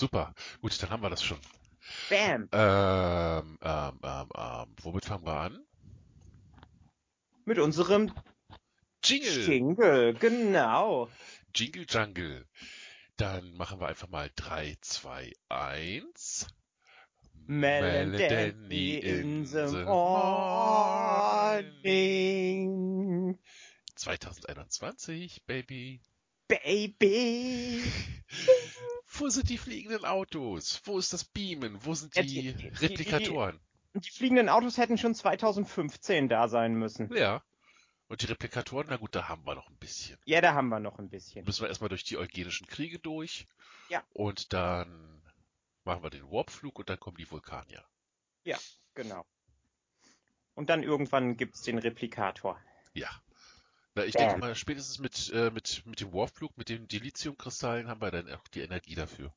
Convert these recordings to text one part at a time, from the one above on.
super. Gut, dann haben wir das schon. Bam. Ähm, ähm, ähm, ähm, womit fangen wir an? Mit unserem Jingle. Jingle, genau. Jingle Jungle. Dann machen wir einfach mal 3, 2, 1. Mel and Danny in the morning. 2021, Baby. Baby. Wo sind die fliegenden Autos? Wo ist das Beamen? Wo sind Ja, die die- die- die- Replikatoren? Die fliegenden Autos hätten schon 2015 da sein müssen. Ja. Und die Replikatoren, na gut, da haben wir noch ein bisschen. Ja, da haben wir noch ein bisschen. Müssen wir erstmal durch die eugenischen Kriege durch. Ja. Und dann machen wir den Warpflug und dann kommen die Vulkanier. Genau. Und dann irgendwann gibt's den Replikator. Ja. Na, ich denke mal, spätestens mit, äh, mit, mit dem Warpflug, mit den Dilithiumkristallen haben wir dann auch die Energie dafür.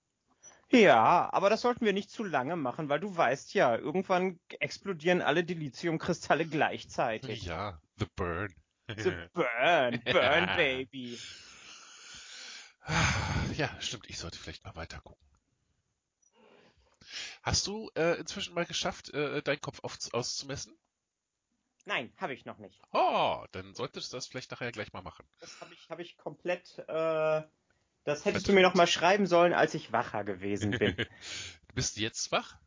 Ja, aber das sollten wir nicht zu lange machen, weil du weißt ja, irgendwann explodieren alle Dilithiumkristalle gleichzeitig. Ja, The Burn. So burn, burn, baby. Ja, stimmt, ich sollte vielleicht mal weiter gucken. Hast du äh, inzwischen mal geschafft, äh, deinen Kopf auf, auszumessen? Nein, habe ich noch nicht. Oh, dann solltest du das vielleicht nachher gleich mal machen. Das habe ich, hab ich komplett. Äh, das hättest du mir noch mal schreiben sollen, als ich wacher gewesen bin. Bist du jetzt wach?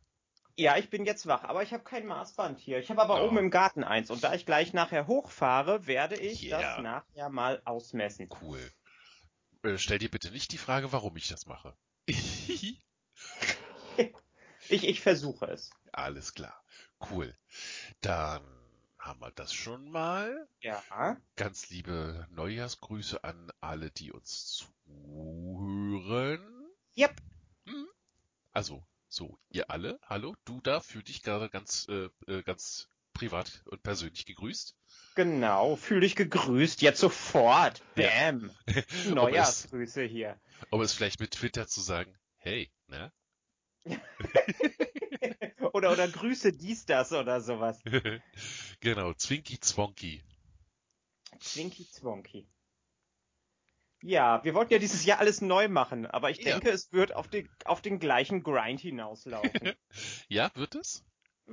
ja, ich bin jetzt wach, aber ich habe kein Maßband hier. Ich habe aber Oh. oben im Garten eins und da ich gleich nachher hochfahre, werde ich Yeah. das nachher mal ausmessen. Cool. Äh, stell dir bitte nicht die Frage, warum ich das mache. Ich, ich versuche es. Alles klar. Cool. Dann haben wir das schon mal. Ja. Ganz liebe Neujahrsgrüße an alle, die uns zuhören. Yep. Hm? Also, so, ihr alle, hallo, du da, fühl dich gerade ganz, äh, äh, ganz privat und persönlich gegrüßt. Genau. Fühl dich gegrüßt. Jetzt sofort. Ja. Bam. Es, Neujahrsgrüße hier. um es vielleicht mit Twitter zu sagen, hey, ne? oder, oder Grüße dies, das oder sowas. genau, Zwinky Zwonky. Zwinky Zwonky. Ja, wir wollten ja dieses Jahr alles neu machen, aber ich Ja. denke, es wird auf den, auf den gleichen Grind hinauslaufen. Ja, wird es?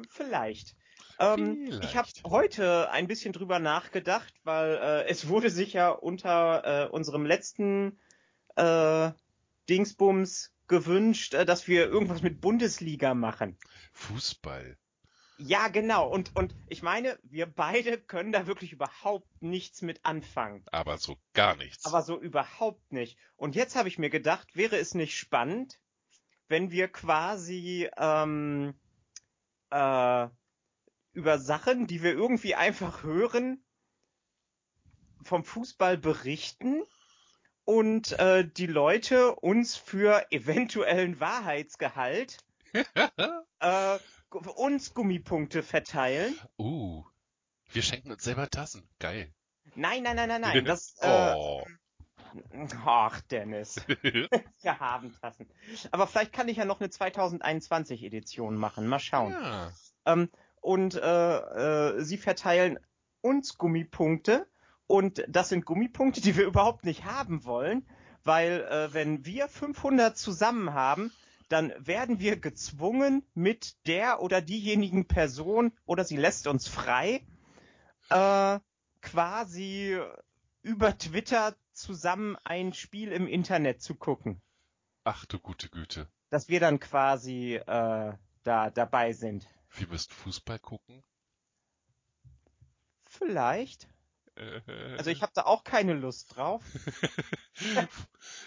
Vielleicht. Ähm, ich habe heute ein bisschen drüber nachgedacht, weil äh, es wurde sich ja unter äh, unserem letzten äh, Dingsbums gewünscht, äh, dass wir irgendwas mit Bundesliga machen. Fußball. Ja, genau. Und, und ich meine, wir beide können da wirklich überhaupt nichts mit anfangen. Aber so gar nichts. Aber so überhaupt nicht. Und jetzt habe ich mir gedacht, wäre es nicht spannend, wenn wir quasi ähm, äh, über Sachen, die wir irgendwie einfach hören, vom Fußball berichten und äh, die Leute uns für eventuellen Wahrheitsgehalt äh, uns Gummipunkte verteilen. uh, wir schenken uns selber Tassen. Geil. Nein, nein, nein, nein, nein. Das, äh, oh. ach, Dennis. Wir haben Tassen. Aber vielleicht kann ich ja noch eine 2021 Edition machen. Mal schauen. ja. Ähm, und äh, äh, sie verteilen uns Gummipunkte. Und das sind Gummipunkte, die wir überhaupt nicht haben wollen, weil äh, wenn wir 500 zusammen haben, dann werden wir gezwungen, mit der oder diejenigen Person oder sie lässt uns frei, äh, quasi über Twitter zusammen ein Spiel im Internet zu gucken. Ach du gute Güte. Dass wir dann quasi äh, da dabei sind. Wir müssen Fußball gucken. Vielleicht. Äh, Also ich habe da auch keine Lust drauf.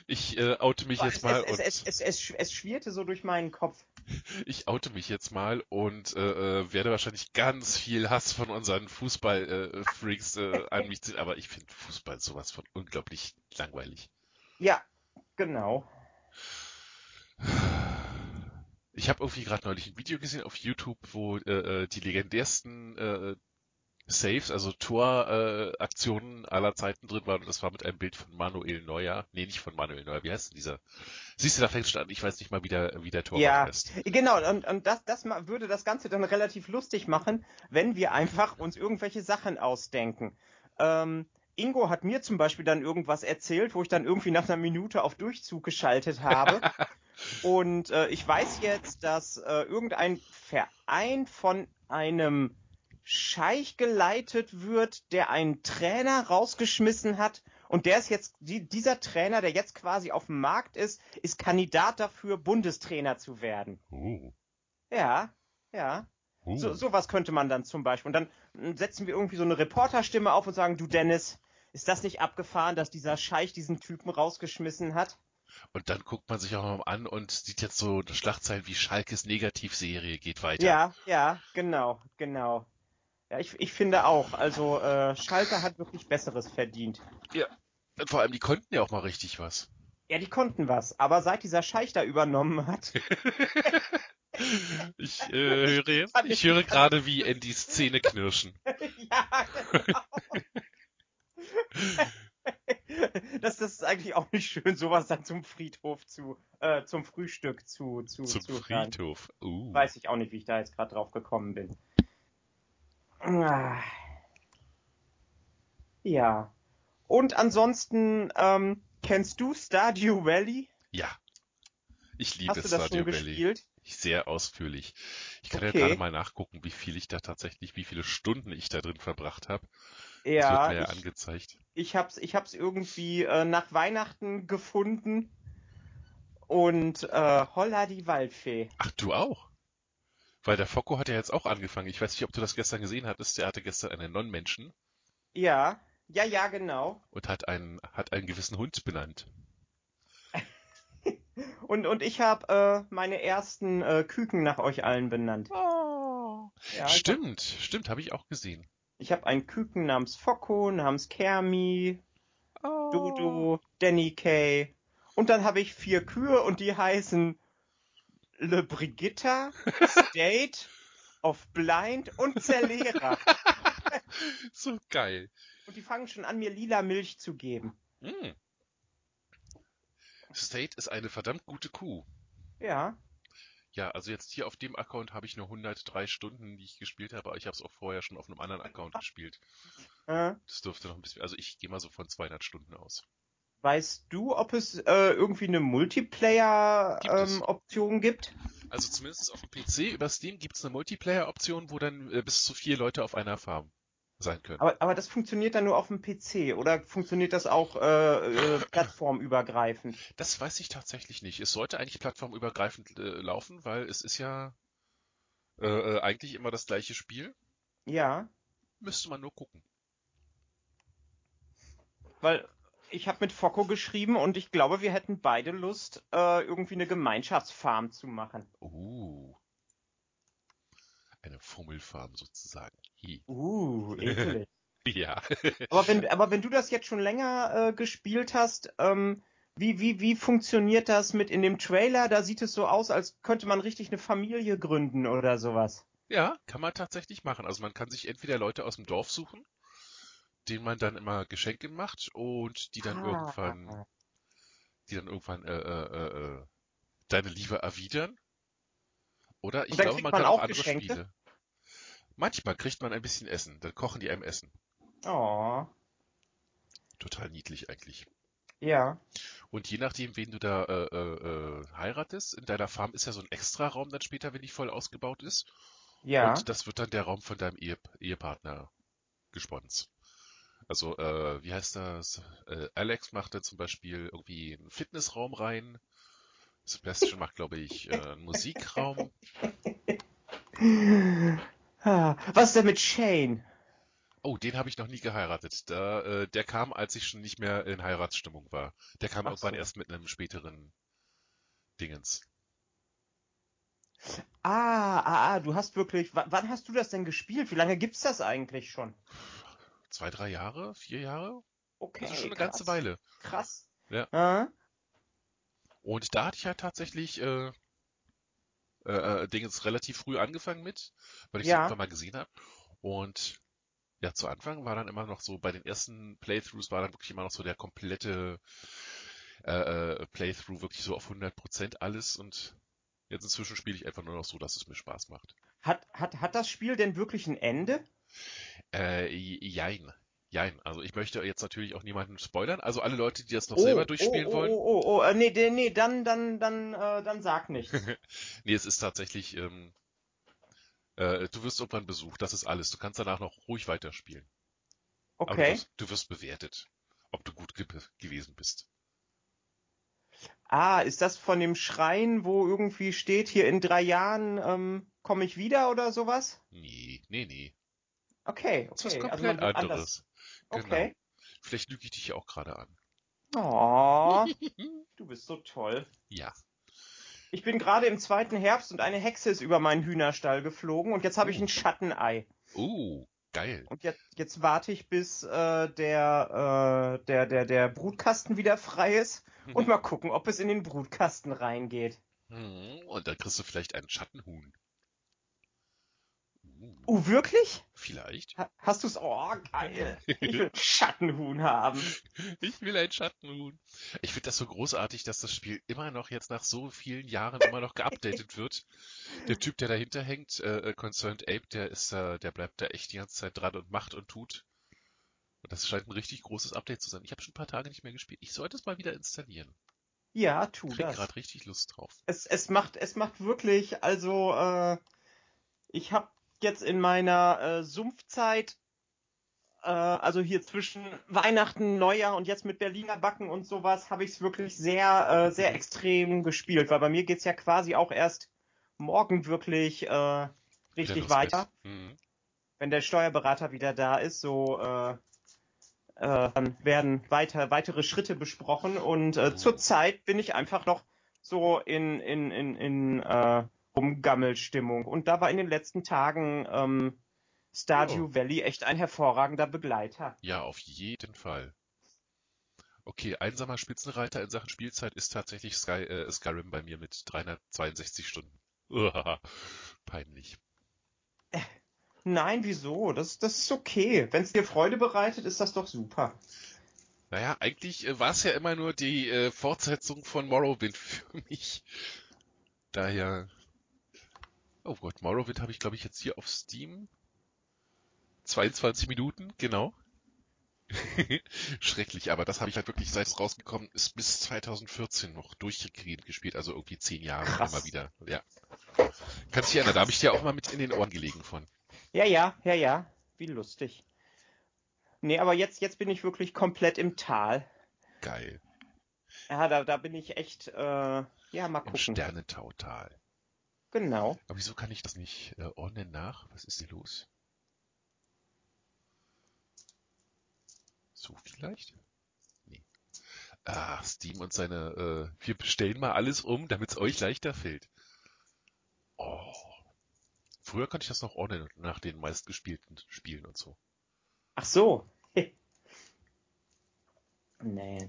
ich äh, oute mich Aber jetzt mal es, und es, es, es, es, schwirrte so durch meinen Kopf. ich oute mich jetzt mal und äh, äh, werde wahrscheinlich ganz viel Hass von unseren Fußball-Freaks äh, an mich ziehen, aber ich finde Fußball sowas von unglaublich langweilig. Ja, genau. Ich habe irgendwie gerade neulich ein Video gesehen auf YouTube, wo äh, äh, die legendärsten äh, Saves, also Toraktionen äh, aller Zeiten drin waren und das war mit einem Bild von Manuel Neuer. Nee, nicht von Manuel Neuer, wie heißt denn dieser? Siehst du, da fängt schon an, ich weiß nicht mal, wie der, wie der Torwart Ja, heißt. genau. Und, und das, das würde das Ganze dann relativ lustig machen, wenn wir einfach uns irgendwelche Sachen ausdenken. Ähm, Ingo hat mir zum Beispiel dann irgendwas erzählt, wo ich dann irgendwie nach einer Minute auf Durchzug geschaltet habe. Und äh, ich weiß jetzt, dass äh, irgendein Verein von einem Scheich geleitet wird, der einen Trainer rausgeschmissen hat. Und der ist jetzt, die, dieser Trainer, der jetzt quasi auf dem Markt ist, ist Kandidat dafür, Bundestrainer zu werden. Uh, Ja, ja. uh. So, sowas könnte man dann zum Beispiel. Und dann mm, setzen wir irgendwie so eine Reporterstimme auf und sagen, du Dennis, ist das nicht abgefahren, dass dieser Scheich diesen Typen rausgeschmissen hat? Und dann guckt man sich auch mal an und sieht jetzt so Schlagzeilen wie Schalkes Negativserie geht weiter. Ja, ja, genau, genau. Ja, ich, ich finde auch. Also äh, Schalke hat wirklich Besseres verdient. Und vor allem, die konnten ja auch mal richtig was. Ja, die konnten was, aber seit dieser Scheich da übernommen hat, Ich äh, höre, ich ich- höre gerade, wie Andys Zähne knirschen. ja, genau. das, das ist eigentlich auch nicht schön, sowas dann zum Friedhof zu, äh, zum Frühstück zu, zu, Zum zu. Friedhof. Uh. Weiß ich auch nicht, wie ich da jetzt gerade drauf gekommen bin. Ah. Ja. Und ansonsten, ähm, kennst du Stardew Valley? Ja. Ich liebe Hast du das Stardew schon Valley. gespielt? Sehr ausführlich. Ich kann ja Okay. gerade mal nachgucken, wie viel ich da tatsächlich, wie viele Stunden ich da drin verbracht habe. Das wird Ja, mir ja ich, angezeigt. ich hab's, ich hab's irgendwie äh, nach Weihnachten gefunden. Und äh, holla die Waldfee. Ach, du auch? Weil der Focko hat ja jetzt auch angefangen. Ich weiß nicht, ob du das gestern gesehen hattest. Der hatte gestern einen Non-Menschen Ja, ja, ja, genau. und hat einen, hat einen gewissen Hund benannt. Und, und ich habe äh, meine ersten äh, Küken nach euch allen benannt. Oh. Ja, stimmt, stimmt, habe ich auch gesehen. Ich habe einen Küken namens Focko, namens Kermi, Oh. Dodo, Danny Kay. Und dann habe ich vier Kühe und die heißen Le Brigitta, State, of Blind und Zerlera. So geil. Und die fangen schon an, mir lila Milch zu geben. Mm. State ist eine verdammt gute Kuh. Ja. Ja, also jetzt hier auf dem Account habe ich nur 103 Stunden, die ich gespielt habe, aber ich habe es auch vorher schon auf einem anderen Account gespielt. Äh, Das dürfte noch ein bisschen, also ich gehe mal so von 200 Stunden aus. Weißt du, ob es äh, irgendwie eine. Multiplayer-Option gibt? Also zumindest auf dem PC über Steam gibt es eine Multiplayer-Option, wo dann äh, bis zu vier Leute auf einer Farm sein können. Aber, aber das funktioniert dann nur auf dem PC oder funktioniert das auch äh, äh, plattformübergreifend? Das weiß ich tatsächlich nicht. Es sollte eigentlich plattformübergreifend äh, laufen, weil es ist ja äh, äh, eigentlich immer das gleiche Spiel. Ja, Müsste man nur gucken. weil ich habe mit Focko geschrieben und ich glaube, wir hätten beide Lust, äh, irgendwie eine Gemeinschaftsfarm zu machen. Uh. Eine Fummelfarm sozusagen. Hi. Uh, ekelig. Ja. aber wenn, aber wenn du das jetzt schon länger äh, gespielt hast, ähm, wie, wie, wie funktioniert das mit in dem Trailer? Da sieht es so aus, als könnte man richtig eine Familie gründen oder sowas. Ja, kann man tatsächlich machen. Also man kann sich entweder Leute aus dem Dorf suchen, denen man dann immer Geschenke macht und die dann Ah. irgendwann, die dann irgendwann äh, äh, äh, äh, deine Liebe erwidern. Oder ich glaube, man man kann auch andere Geschenke? Spiele. Manchmal kriegt man ein bisschen Essen, dann kochen die einem Essen. Oh, Total niedlich eigentlich. ja. Und je nachdem, wen du da äh, äh, äh, heiratest, in deiner Farm ist ja so ein Extra-Raum dann später, wenn die voll ausgebaut ist. Ja. Und das wird dann der Raum von deinem Ehe Ehepartner gesponsert. Also, äh, wie heißt das? Äh, Alex macht da zum Beispiel irgendwie einen Fitnessraum rein. Sebastian macht, glaube ich, äh, einen Musikraum. Ah, Was ist denn mit Shane? Oh, den habe ich noch nie geheiratet. Da, äh, der kam, als ich schon nicht mehr in Heiratsstimmung war. Der kam Ach irgendwann so. erst mit einem späteren Dingens. Ah, ah, ah, du hast wirklich. wa- Wann hast du das denn gespielt? Wie lange gibt's das eigentlich schon? Zwei, drei Jahre? Vier Jahre? Okay. Also schon eine krass, ganze Weile. Krass. Ja. Ah, Und da hatte ich halt tatsächlich äh, äh, äh, Dingens relativ früh angefangen mit, weil ich es Ja. irgendwann mal gesehen habe. Und ja, zu Anfang war dann immer noch so, bei den ersten Playthroughs war dann wirklich immer noch so der komplette äh, äh, Playthrough wirklich so auf 100% alles und jetzt inzwischen spiele ich einfach nur noch so, dass es mir Spaß macht. Hat, hat, hat das Spiel denn wirklich ein Ende? Äh, jein. Jein, also ich möchte jetzt natürlich auch niemanden spoilern. Also alle Leute, die das noch Oh, selber oh, durchspielen oh, wollen. oh, oh, oh, äh, nee, nee, dann, dann, dann, äh, dann sag nichts. nee, es ist tatsächlich, ähm, äh, du wirst irgendwann besucht, das ist alles. Du kannst danach noch ruhig weiterspielen. Aber du Okay. wirst, du wirst bewertet, ob du gut ge gewesen bist. Ah, ist das von dem Schrein, wo irgendwie steht, hier in drei Jahren ähm, komme ich wieder oder sowas? Nee, nee, nee. Okay, Das ist was okay. Also komplett anders. anderes. Genau. Okay. Vielleicht lüge ich dich ja auch gerade an. Oh, du bist so toll. Ja. Ich bin gerade im zweiten Herbst und eine Hexe ist über meinen Hühnerstall geflogen und jetzt habe ich Oh. ein Schattenei. Oh, geil. Und jetzt, jetzt warte ich, bis äh, der, äh, der, der, der Brutkasten wieder frei ist und mal gucken, ob es in den Brutkasten reingeht. Hm, Und dann kriegst du vielleicht einen Schattenhuhn. Uh, Oh, wirklich? vielleicht. Ha- Hast du's? Oh, geil. Ich will einen Schattenhuhn haben. Ich will ein Schattenhuhn. Ich finde das so großartig, dass das Spiel immer noch jetzt nach so vielen Jahren immer noch geupdatet wird. Der Typ, der dahinter hängt, äh, äh, Concerned Ape, der ist, äh, der bleibt da echt die ganze Zeit dran und macht und tut. Und das scheint ein richtig großes Update zu sein. Ich habe schon ein paar Tage nicht mehr gespielt. Ich sollte es mal wieder installieren. Ja, tu Krieg das. gerade richtig Lust drauf. Es, es macht, es macht wirklich, also, äh, ich habe jetzt in meiner äh, Sumpfzeit, äh, also hier zwischen Weihnachten, Neujahr und jetzt mit Berliner Backen und sowas, habe ich es wirklich sehr, äh, sehr extrem gespielt, weil bei mir geht's ja quasi auch erst morgen wirklich äh, richtig weiter. Mhm. wenn der Steuerberater wieder da ist, so äh, äh, dann werden weiter weitere Schritte besprochen und äh, Oh. zurzeit bin ich einfach noch so in in in in äh, Rumgammelstimmung und da war in den letzten Tagen ähm, Stardew Oh. Valley echt ein hervorragender Begleiter. Ja, auf jeden Fall. Okay, einsamer Spitzenreiter in Sachen Spielzeit ist tatsächlich Sky, äh, Skyrim bei mir mit 362 Stunden. Uhaha, Peinlich. Nein, wieso? Das das ist okay. Wenn es dir Freude bereitet, ist das doch super. Naja, eigentlich äh, war es ja immer nur die äh, Fortsetzung von Morrowind für mich. Daher. Oh Gott, Morrowind habe ich, glaube ich, jetzt hier auf Steam. 22 Minuten, genau. Schrecklich, aber das habe ich halt wirklich, seit es rausgekommen ist, bis 2014 noch durchgehend gespielt, also irgendwie zehn Jahre Krass. immer wieder. Ja. Kannst dich erinnern, da habe ich dir auch mal mit in den Ohren gelegen von. Ja, ja, ja, ja. Wie lustig. Nee, aber jetzt jetzt bin ich wirklich komplett im Tal. Geil. Ja, da da bin ich echt äh, ja, mal Im gucken. Sternentautal. Genau. Aber wieso kann ich das nicht äh, ordnen nach? Was ist hier los? So vielleicht? Nee. Ah, Steam und seine, äh, wir bestellen mal alles um, damit es euch leichter fällt. Oh. Früher konnte ich das noch ordnen nach den meistgespielten Spielen und so. Ach so. Nee.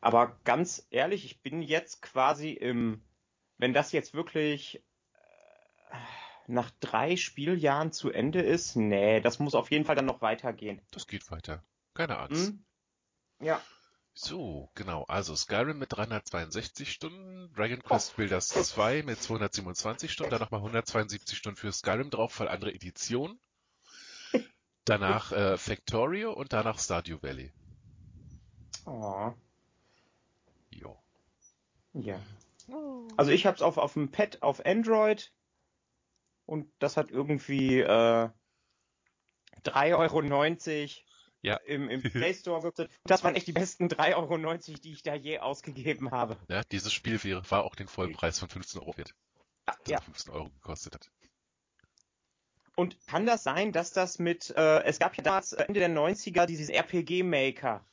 Aber ganz ehrlich, ich bin jetzt quasi im, wenn das jetzt wirklich äh, nach drei Spieljahren zu Ende ist, nee, das muss auf jeden Fall dann noch weitergehen. Das geht weiter. Keine Angst. Hm? Ja. So, genau. Also Skyrim mit 362 Stunden, Dragon Quest Builders 2 mit 227 Stunden, dann nochmal 172 Stunden für Skyrim drauf, weil andere Edition. Danach äh, Factorio und danach Stardew Valley. Oh, Jo. ja. Also ich hab's auf, auf dem Pad auf Android und das hat irgendwie äh, 3,90 Euro Ja. im, im Play Store gekostet. Das waren echt die besten 3,90 Euro, die ich da je ausgegeben habe. Ja, dieses Spiel wäre, war auch den Vollpreis von 15 Euro wert. Ja, Das ja. 15 Euro gekostet hat. Und kann das sein, dass das mit, äh, es gab ja damals äh, Ende der 90er dieses RPG Maker.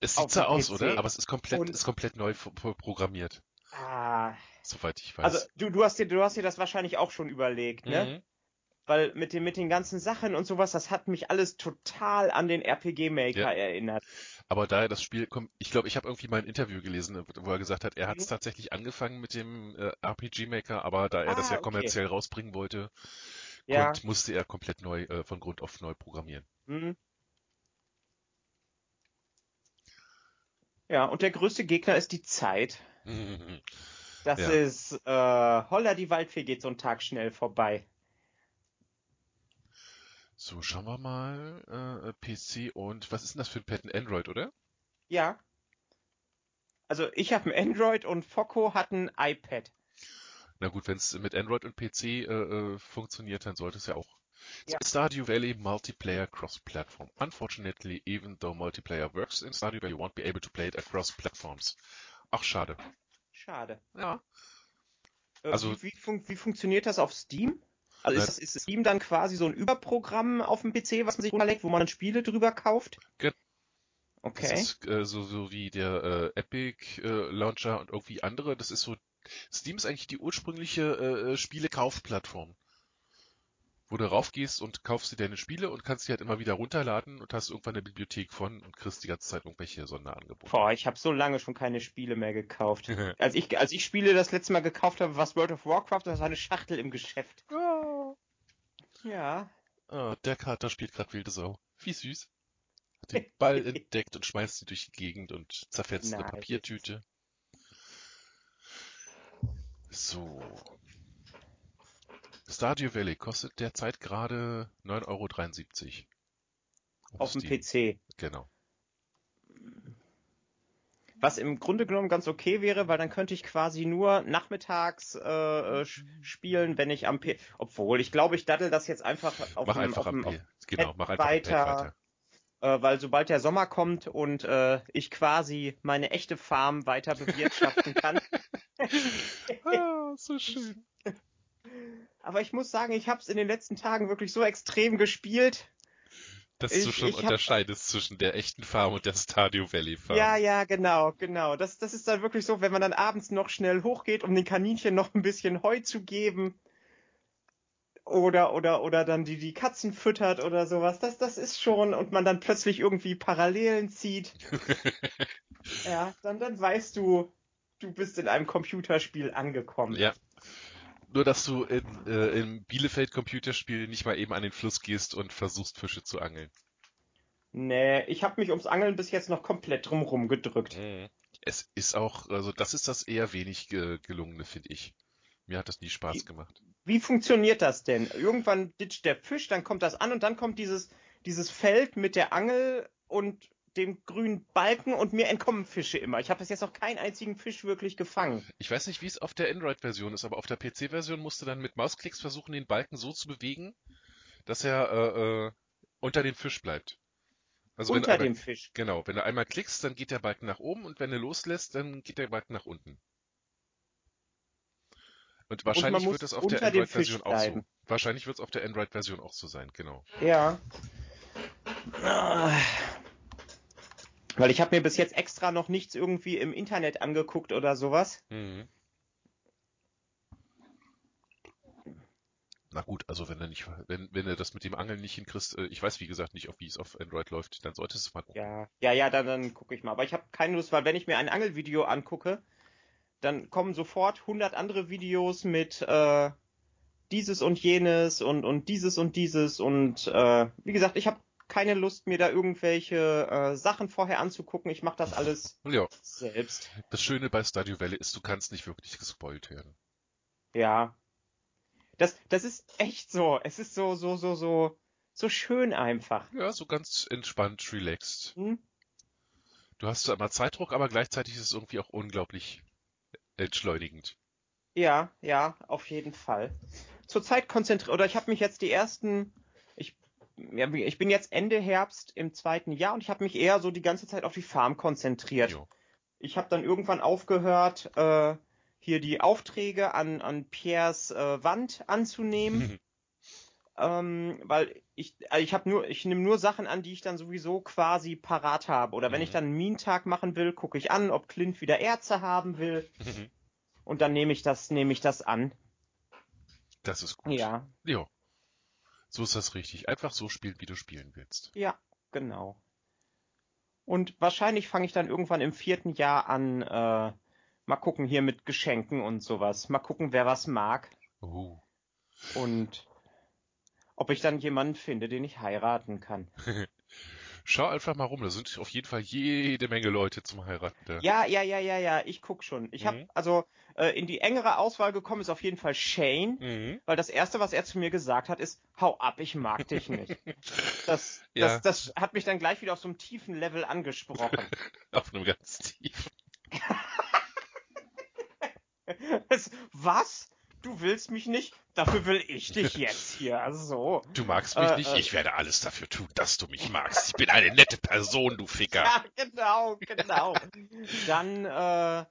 Es Auf sieht so aus, PC. oder? Aber es ist komplett, Und- ist komplett neu pro- pro- programmiert. Ah, Soweit ich weiß. also du, du hast dir, du hast dir das wahrscheinlich auch schon überlegt, ne? Mhm. Weil mit den, mit den ganzen Sachen und sowas, das hat mich alles total an den RPG Maker Ja. erinnert. Aber daher das Spiel kommt, ich glaube, ich habe irgendwie mal ein Interview gelesen, wo er gesagt hat, er hat es Mhm. tatsächlich angefangen mit dem äh, RPG Maker, aber da er das Ah, ja okay. kommerziell rausbringen wollte, Ja. konnt, musste er komplett neu, äh, von Grund auf neu programmieren. Mhm. Ja, und der größte Gegner ist die Zeit. Das Ja. ist, äh, holla, die Waldfee geht so ein Tag schnell vorbei. So, schauen wir mal. Äh, PC und was ist denn das für ein Pad? Ein Android, oder? Ja. Also ich habe ein Android und Foco hat ein iPad. Na gut, wenn es mit Android und PC äh, äh, funktioniert, dann sollte es ja auch. Ja. Stardew Valley Multiplayer Cross-Platform. Unfortunately, even though multiplayer works in Stardew Valley, you won't be able to play it across platforms. Ach, schade. Schade. Ja. Äh, Also- wie, wie, fun wie funktioniert das auf Steam? Also Na- ist, das, ist Steam dann quasi so ein Überprogramm auf dem PC, was man sich runterlegt, wo man dann Spiele drüber kauft? Ge- Okay. Das ist äh, so, so wie der äh, Epic äh, Launcher und irgendwie andere. Das ist so. Steam ist eigentlich die ursprüngliche äh, Spiele-Kaufplattform. Wo du raufgehst und kaufst dir deine Spiele und kannst die halt immer wieder runterladen und hast irgendwann eine Bibliothek von und kriegst die ganze Zeit irgendwelche Sonderangebote. Boah, ich habe so lange schon keine Spiele mehr gekauft. Als ich, als ich Spiele das letzte Mal gekauft habe, war World of Warcraft, das war eine Schachtel im Geschäft. Ja. Ah, der Kater spielt gerade wilde Sau. Wie süß. Hat den Ball entdeckt und schmeißt ihn durch die Gegend und zerfetzt eine Nice. Papiertüte. So. Stardew Valley kostet derzeit gerade 9,73 Euro. Auf dem Steam. PC. Genau. Was im Grunde genommen ganz okay wäre, weil dann könnte ich quasi nur nachmittags äh, äh, spielen, wenn ich am P. Obwohl, ich glaube, ich daddel das jetzt einfach auf Mach dem, einfach auf am dem, P. Genau, mach einfach am weiter. weiter. äh, weil sobald der Sommer kommt und äh, ich quasi meine echte Farm weiter bewirtschaften kann. Ah, so schön. Aber ich muss sagen, ich habe es in den letzten Tagen wirklich so extrem gespielt. Dass Ich- du schon ich hab- unterscheidest zwischen der echten Farm und der Stardew Valley Farm. Ja, ja, genau, genau. Das, das ist dann wirklich so, wenn man dann abends noch schnell hochgeht, um den Kaninchen noch ein bisschen Heu zu geben. Oder, oder, oder dann die, die Katzen füttert oder sowas. Das, das ist schon, und man dann plötzlich irgendwie Parallelen zieht. Ja, dann, dann weißt du, du bist in einem Computerspiel angekommen. Ja. Nur, dass du in, äh, im Bielefeld-Computerspiel nicht mal eben an den Fluss gehst und versuchst, Fische zu angeln. Nee, ich habe mich ums Angeln bis jetzt noch komplett drumrum gedrückt. Es ist auch, also das ist das eher wenig ge gelungene, finde ich. Mir hat das nie Spaß Die- gemacht. Wie funktioniert das denn? Irgendwann ditcht der Fisch, dann kommt das an und dann kommt dieses, dieses Feld mit der Angel und dem grünen Balken und mir entkommen Fische immer. Ich habe bis jetzt noch keinen einzigen Fisch wirklich gefangen. Ich weiß nicht, wie es auf der Android-Version ist, aber auf der PC-Version musst du dann mit Mausklicks versuchen, den Balken so zu bewegen, dass er äh, äh, unter dem Fisch bleibt. Also unter einmal, dem Fisch. Genau, wenn du einmal klickst, dann geht der Balken nach oben und wenn du loslässt, dann geht der Balken nach unten. Und wahrscheinlich muss wird es auf der Android-Version auch so. Wahrscheinlich wird es auf der Android-Version auch so sein, genau. Ja. Ah. Weil ich habe mir bis jetzt extra noch nichts irgendwie im Internet angeguckt oder sowas. Mhm. Na gut, also wenn du nicht, wenn, wenn du das mit dem Angeln nicht hinkriegst, äh, ich weiß wie gesagt nicht, wie es auf Android läuft, dann solltest du es mal gucken. Ja, ja, ja, dann, dann gucke ich mal. Aber ich habe keine Lust, weil wenn ich mir ein Angelvideo angucke, dann kommen sofort 100 andere Videos mit äh, dieses und jenes und, und dieses und dieses und äh, wie gesagt, ich habe keine Lust, mir da irgendwelche äh, Sachen vorher anzugucken. Ich mache das alles Ja, selbst. das Schöne bei Stardew Valley ist, du kannst nicht wirklich gespoilt werden. Ja. Das, das ist echt so. Es ist so, so, so, so, so schön einfach. Ja, so ganz entspannt, relaxed. Hm? Du hast zwar immer Zeitdruck, aber gleichzeitig ist es irgendwie auch unglaublich entschleunigend. Ja, ja, auf jeden Fall. Zurzeit konzentriere, oder ich habe mich jetzt die ersten, ja, ich bin jetzt Ende Herbst im zweiten Jahr und ich habe mich eher so die ganze Zeit auf die Farm konzentriert. Jo. Ich habe dann irgendwann aufgehört, äh, hier die Aufträge an, an Pierres äh, Wand anzunehmen, ähm, weil ich, also ich habe nur, ich nehme nur Sachen an, die ich dann sowieso quasi parat habe. Oder wenn ich Mhm. dann einen Minentag machen will, gucke ich an, ob Clint wieder Erze haben will und dann nehme ich das, nehme ich das an. Das ist gut. Ja, Jo. So ist das richtig. Einfach so spielen, wie du spielen willst. ja, genau. Und wahrscheinlich fange ich dann irgendwann im vierten Jahr an, äh, mal gucken hier mit Geschenken und sowas. Mal gucken, wer was mag Oh. und ob ich dann jemanden finde, den ich heiraten kann. Schau einfach mal rum, da sind auf jeden Fall jede Menge Leute zum Heiraten da. Ja, ja, ja, ja, ja, ich guck schon. Ich habe Mhm. also äh, in die engere Auswahl gekommen ist auf jeden Fall Shane, Mhm. weil das erste, was er zu mir gesagt hat, ist hau ab, ich mag dich nicht. Das, Ja. das, das hat mich dann gleich wieder auf so einem tiefen Level angesprochen. Auf einem ganz tiefen. Es- was? Du willst mich nicht? Dafür will ich dich jetzt hier. Also. Du magst mich Äh, nicht, äh. ich werde alles dafür tun, dass du mich magst. Ich bin eine nette Person, du Ficker. Ja, genau, genau. Dann, äh,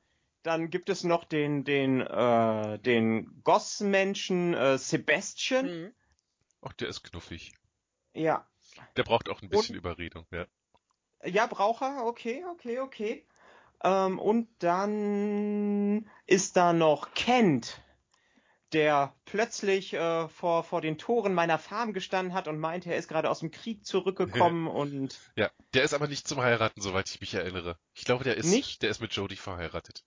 dann gibt es noch den, den, äh, den Gossmenschen äh, Sebastian. Mhm. Ach, der ist knuffig. Ja. Der braucht auch ein bisschen Überredung, ja. Ja, braucht er. Okay, okay, okay. Ähm, und dann ist da noch Kent, der plötzlich äh, vor, vor den Toren meiner Farm gestanden hat und meinte, er ist gerade aus dem Krieg zurückgekommen und Ja, der ist aber nicht zum Heiraten, soweit ich mich erinnere. Ich glaube, der ist, Nicht? der ist mit Jodie verheiratet.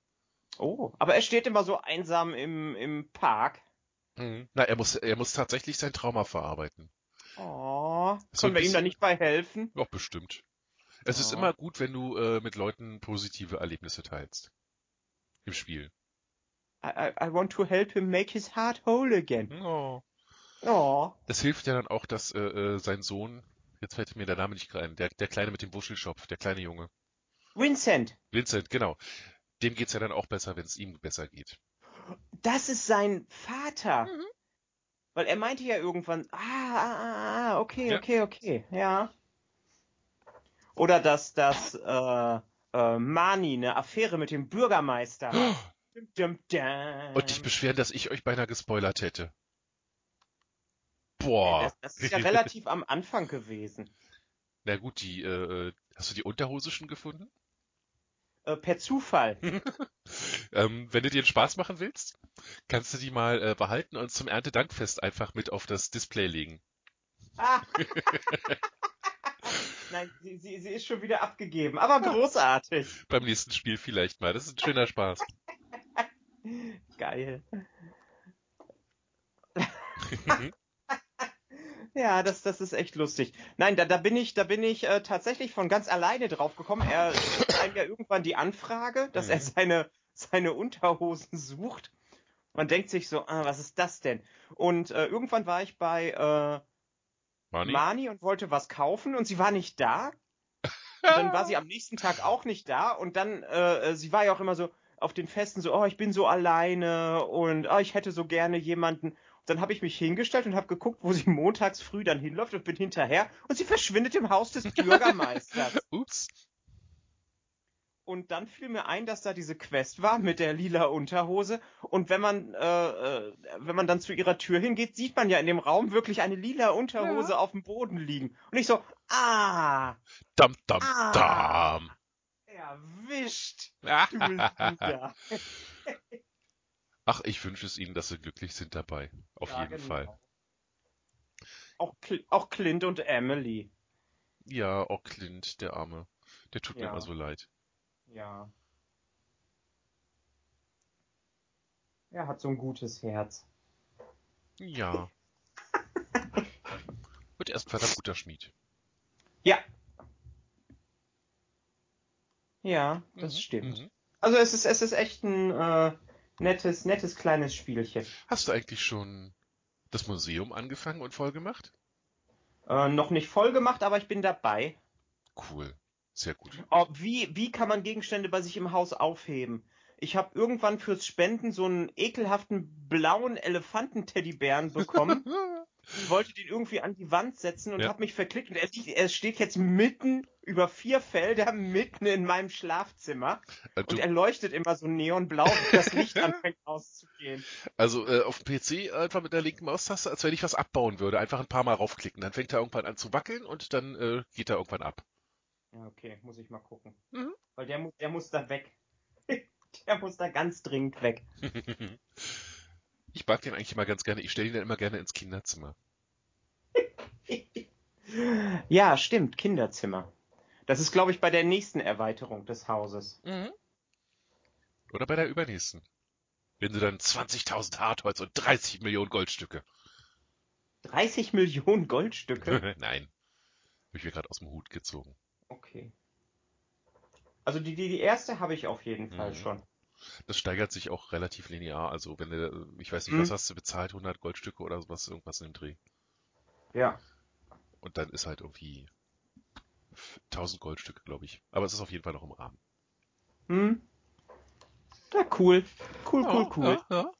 oh, aber er steht immer so einsam im, im Park. Mhm. Na, er muss, er muss tatsächlich sein Trauma verarbeiten. Oh, So können wir ihm da bisschen- nicht bei helfen? Doch, bestimmt. Es ist Ja. immer gut, wenn du äh, mit Leuten positive Erlebnisse teilst. Im Spiel. I, I, want to help him make his heart whole again. Oh. Oh, Das hilft ja dann auch, dass äh, äh, sein Sohn, jetzt fällt mir der Name nicht rein, der, der Kleine mit dem Wuschelschopf, der kleine Junge. Vincent, Vincent, genau. Dem geht's ja dann auch besser, wenn es ihm besser geht. das ist sein Vater. Weil er meinte ja irgendwann, ah, ah, ah, ah, okay, Ja. okay, okay, ja. Oder dass, dass äh, äh, Mani eine Affäre mit dem Bürgermeister hat. Und dich beschweren, dass ich euch beinahe gespoilert hätte. Boah. das, das ist ja relativ am Anfang gewesen. Na gut, die, äh, äh, hast du die Unterhose schon gefunden? Äh, per Zufall. Ähm, wenn du dir einen Spaß machen willst, kannst du die mal äh, behalten und zum Erntedankfest einfach mit auf das Display legen. Ah. Nein, sie, sie, sie ist schon wieder abgegeben, aber großartig. Beim nächsten Spiel vielleicht mal. Das ist ein schöner Spaß. Geil. Ja, das, das ist echt lustig. Nein, da, da bin ich, da bin ich äh, tatsächlich von ganz alleine drauf gekommen. Er einem ja irgendwann die Anfrage, dass er Mhm. seine, seine Unterhosen sucht. Man denkt sich so, ah, was ist das denn? Und äh, irgendwann war ich bei äh, Mani? Mani und wollte was kaufen und sie war nicht da. Und dann war sie am nächsten Tag auch nicht da und dann, äh, äh, sie war ja auch immer so auf den Festen so, oh, ich bin so alleine und oh, ich hätte so gerne jemanden. Und dann habe ich mich hingestellt und habe geguckt, wo sie montags früh dann hinläuft und bin hinterher und sie verschwindet im Haus des Bürgermeisters. Ups. Und dann fiel mir ein, dass da diese Quest war mit der lila Unterhose. Und wenn man, äh, äh, wenn man dann zu ihrer Tür hingeht, sieht man ja in dem Raum wirklich eine lila Unterhose auf dem Boden liegen. Und ich so, ah, Dam, dam, Ah. dam. Erwischt. Ach, ich wünsche es Ihnen, dass Sie glücklich sind dabei. Auf Ja, jeden genau. Fall. Auch, Cl auch Clint und Emily. Ja, auch Clint, der Arme. Der tut mir Ja. immer so leid. Ja. Er hat so ein gutes Herz. Ja. Wird erst verdammt guter Schmied. Ja. Ja, das Mhm, stimmt. mhm. Also es ist, es ist echt ein äh, nettes, nettes kleines Spielchen. Hast du eigentlich schon das Museum angefangen und voll gemacht? Äh, noch nicht voll gemacht, aber ich bin dabei. Cool. Sehr gut. Oh, wie, wie kann man Gegenstände bei sich im Haus aufheben? Ich habe irgendwann fürs Spenden so einen ekelhaften blauen Elefantenteddybären bekommen. Ich wollte den irgendwie an die Wand setzen und Ja. habe mich verklickt und er, er steht jetzt mitten über vier Felder mitten in meinem Schlafzimmer Äh, und er leuchtet immer so neonblau, wenn das Licht anfängt auszugehen. also äh, auf dem PC einfach mit der linken Maustaste, als wenn ich was abbauen würde. Einfach ein paar Mal raufklicken. Dann fängt er irgendwann an zu wackeln und dann äh, geht er irgendwann ab. Ja, okay, muss ich mal gucken. Mhm. Weil der muss, der muss da weg. der muss da ganz dringend weg. Ich mag den eigentlich immer ganz gerne. Ich stelle ihn dann immer gerne ins Kinderzimmer. Ja, stimmt, Kinderzimmer. Das ist, glaube ich, bei der nächsten Erweiterung des Hauses. Oder bei der übernächsten. Wenn du dann 20.000 Hartholz und 30 Millionen Goldstücke. 30 Millionen Goldstücke. Nein. Habe ich mir gerade aus dem Hut gezogen. Okay. Also die, die, die erste habe ich auf jeden Fall Mhm. schon. Das steigert sich auch relativ linear. Also wenn du, ich weiß nicht, Mhm. was hast du bezahlt? 100 Goldstücke oder sowas, irgendwas in dem Dreh. Ja. Und dann ist halt irgendwie 1000 Goldstücke, glaube ich. Aber es ist auf jeden Fall noch im Rahmen. Hm? Ja, cool. Cool, cool, cool. Ja, ja.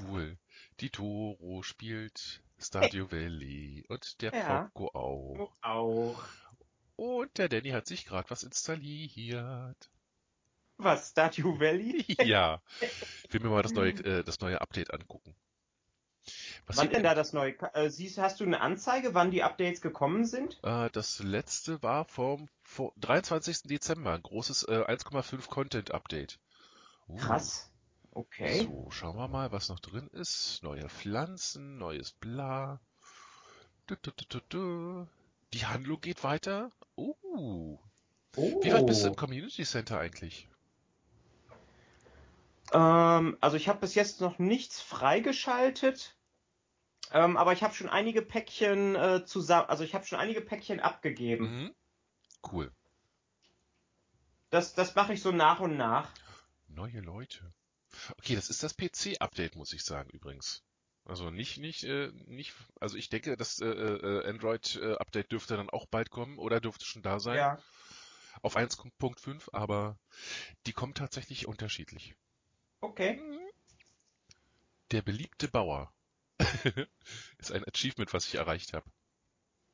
Cool. Die Toro spielt Stadio Valley und der Ja. Focco auch. Auch. Und der Danny hat sich gerade was installiert. Was, Stardew Valley? ja. Ich will mir mal das neue, äh, das neue Update angucken. Was Wann denn da das neue? Äh, siehst, hast du eine Anzeige, wann die Updates gekommen sind? Äh, das letzte war vom vor 23. Dezember, ein großes äh, 1,5 Content Update. Uh, Krass. Okay. So, schauen wir mal, was noch drin ist. Neue Pflanzen, neues Bla. Du, du, du, du, du. Die Handlung geht weiter. Uh, Oh. wie weit bist du im Community Center eigentlich? Ähm, also ich habe bis jetzt noch nichts freigeschaltet, ähm, aber ich habe schon einige Päckchen äh, zusammen, also ich habe schon einige Päckchen abgegeben. Mhm. Cool. Das, das mache ich so nach und nach. Neue Leute. Okay, das ist das PC-Update, muss ich sagen, übrigens. Also nicht, nicht, äh, nicht, also ich denke, das äh, äh, Android-Update dürfte dann auch bald kommen oder dürfte schon da sein. Ja. Auf 1.5, aber die kommen tatsächlich unterschiedlich. Okay. Der beliebte Bauer ist ein Achievement, was ich erreicht habe.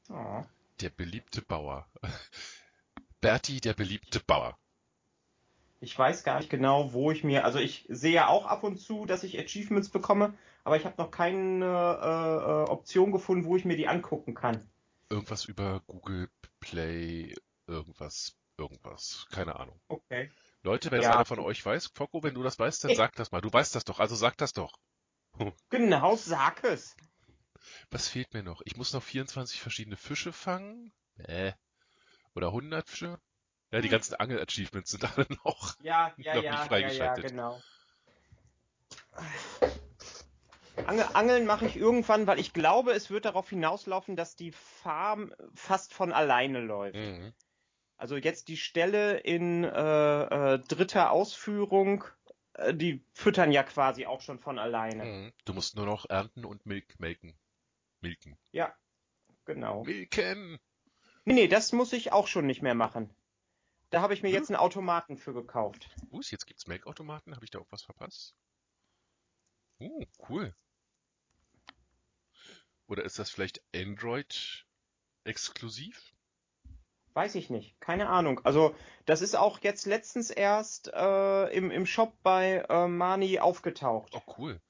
Oh. Der beliebte Bauer. Berti, der beliebte Bauer. Ich weiß gar nicht genau, wo ich mir, also ich sehe ja auch ab und zu, dass ich Achievements bekomme, aber ich habe noch keine äh, äh, Option gefunden, wo ich mir die angucken kann. Irgendwas über Google Play, irgendwas, irgendwas. Keine Ahnung. Okay. Leute, wenn Ja. einer von euch weiß, Focko, wenn du das weißt, dann sag das mal. Du weißt das doch, also sag das doch. Genau, sag es. Was fehlt mir noch? Ich muss noch 24 verschiedene Fische fangen. Äh. Oder 100 Fische. Ja, die Hm. ganzen Angel-Achievements sind alle noch. Ja, ja, Noch nicht ja, ja, ja, freigeschaltet. genau. Angel, Angeln mache ich irgendwann, weil ich glaube, es wird darauf hinauslaufen, dass die Farm fast von alleine läuft. Mhm. Also jetzt die Stelle in äh, äh, dritter Ausführung, äh, die füttern ja quasi auch schon von alleine. Mhm. Du musst nur noch ernten und Milk melken. Milken. Ja, genau. Milken! Nee, nee, das muss ich auch schon nicht mehr machen. Da habe ich mir Hm? jetzt einen Automaten für gekauft. Uh, jetzt gibt's Melkautomaten. Habe ich da auch was verpasst? Uh, cool. Oder ist das vielleicht Android exklusiv? Weiß ich nicht, keine Ahnung. Also das ist auch jetzt letztens erst äh, im, im Shop bei äh, Mani aufgetaucht. Oh, cool.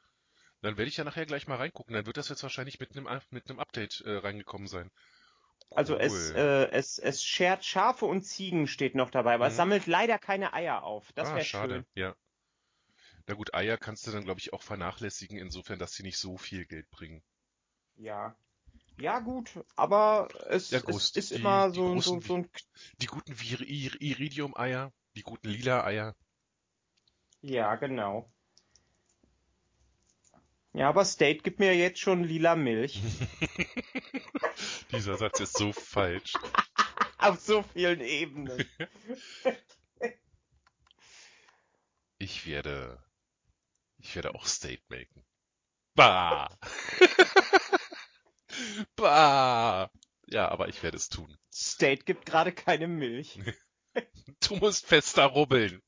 Dann werde ich ja nachher gleich mal reingucken. Dann wird das jetzt wahrscheinlich mit einem mit einem Update äh, reingekommen sein. Also es, Cool. äh, es, es schert Schafe und Ziegen steht noch dabei, aber es Mhm. sammelt leider keine Eier auf. Das ah, wäre schade. schön. Ja. Na gut, Eier kannst du dann, glaube ich, auch vernachlässigen, insofern, dass sie nicht so viel Geld bringen. Ja. Ja, gut, aber es, Ja, es ist die- immer so, so, großen so ein. Die guten Vir Ir Iridium-Eier, die guten Lila-Eier. Ja, genau. Ja, aber State gibt mir jetzt schon lila Milch. Dieser Satz ist so falsch. Auf so vielen Ebenen. Ich werde, ich werde auch State melken. Bah! bah! Ja, aber ich werde es tun. State gibt gerade keine Milch. Du musst fester rubbeln.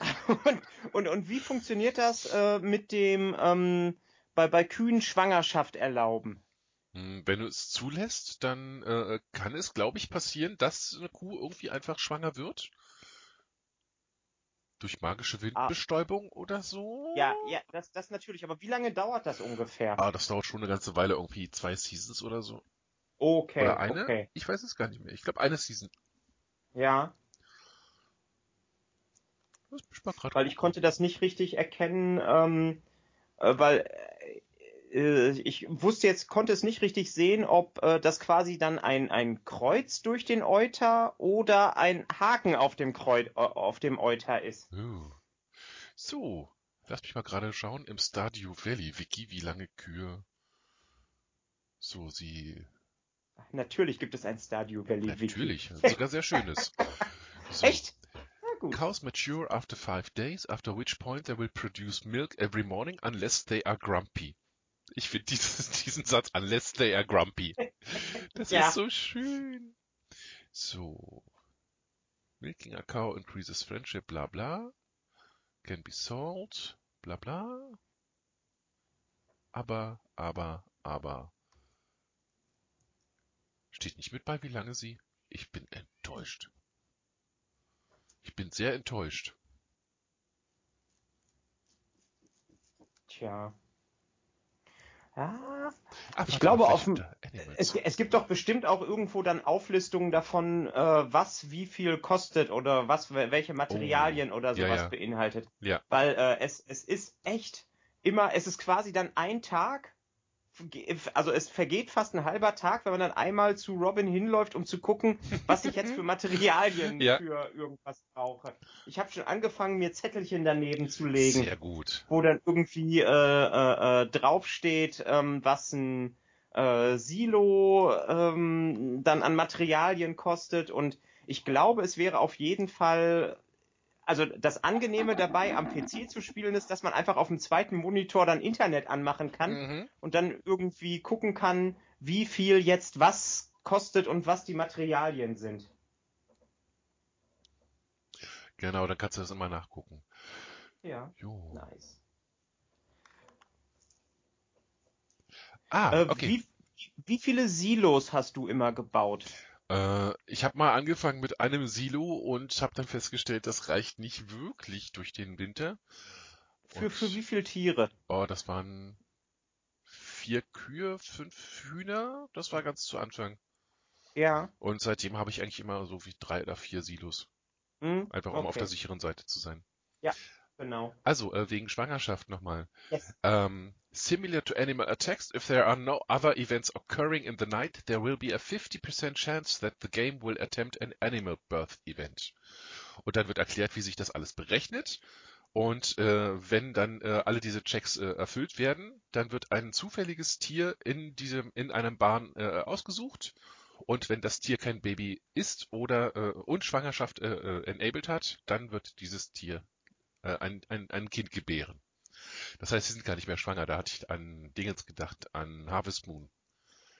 Und, und, und wie funktioniert das äh, mit dem ähm, bei, bei Kühen Schwangerschaft erlauben? Hm, Wenn du es zulässt, dann äh, kann es, glaube ich, passieren, dass eine Kuh irgendwie einfach schwanger wird. Durch magische Windbestäubung oder so. Ah. Ja, ja, das, das natürlich. Aber wie lange dauert das ungefähr? Ah, das dauert schon eine ganze Weile, irgendwie zwei Seasons oder so. Okay, Oder eine? okay. Ich weiß es gar nicht mehr. Ich glaube eine Season. Ja, weil ich konnte das nicht richtig erkennen, ähm, äh, weil äh, ich wusste jetzt, konnte es nicht richtig sehen, ob äh, das quasi dann ein, ein Kreuz durch den Euter oder ein Haken auf dem Kreuz, äh, auf dem Euter ist. Oh. So, lass mich mal gerade schauen im Stardew Valley Wiki, wie lange Kühe. So, sie Natürlich gibt es ein Stardew Valley Wiki. Natürlich, sogar sehr schönes. So. Echt? Na gut. Cows mature after five days, after which point they will produce milk every morning unless they are grumpy. Ich finde diesen Satz, unless they are grumpy. Das Ja. ist so schön. So. Milking a cow increases friendship, bla bla. Can be sold, bla bla. Aber, aber, aber. Steht nicht mit bei, wie lange sie? Ich bin enttäuscht. Ich bin sehr enttäuscht. Tja. Ja, Ah, Ich glaube, auf es, es gibt doch bestimmt auch irgendwo dann Auflistungen davon, äh, was wie viel kostet oder was welche Materialien oder Oh. ja, sowas ja. beinhaltet. Ja. Weil äh, es, es ist echt immer, es ist quasi dann ein Tag, also es vergeht fast ein halber Tag, wenn man dann einmal zu Robin hinläuft, um zu gucken, was ich jetzt für Materialien Ja. für irgendwas brauche. Ich habe schon angefangen, mir Zettelchen daneben zu legen Sehr gut. wo dann irgendwie äh, äh, äh, draufsteht, ähm, was ein äh, Silo ähm, dann an Materialien kostet. Und ich glaube, es wäre auf jeden Fall, also das Angenehme dabei am PC zu spielen ist, dass man einfach auf dem zweiten Monitor dann Internet anmachen kann Mhm. und dann irgendwie gucken kann, wie viel jetzt was kostet und was die Materialien sind. Genau, dann kannst du das immer nachgucken. Ja, Jo. nice. Ah, Äh, okay. wie, wie viele Silos hast du immer gebaut? Äh, ich habe mal angefangen mit einem Silo und habe dann festgestellt, das reicht nicht wirklich durch den Winter. Für, Und- für wie viele Tiere? Oh, das waren vier Kühe, fünf Hühner. Das war ganz zu Anfang. Ja. Und seitdem habe ich eigentlich immer so wie drei oder vier Silos. Hm? Einfach um auf Okay, der sicheren Seite zu sein. Genau. Also, äh, wegen Schwangerschaft nochmal. Yes. Um, similar to animal attacks, if there are no other events occurring in the night, there will be a 50% chance that the game will attempt an animal birth event. Und dann wird erklärt, wie sich das alles berechnet. Und äh, wenn dann äh, alle diese Checks äh, erfüllt werden, dann wird ein zufälliges Tier in diesem in einem Bahn äh, ausgesucht. Und wenn das Tier kein Baby ist oder äh, und Schwangerschaft äh, enabled hat, dann wird dieses Tier ein, ein, ein Kind gebären. Das heißt, sie sind gar nicht mehr schwanger. Da hatte ich an Dingens gedacht, an Harvest Moon,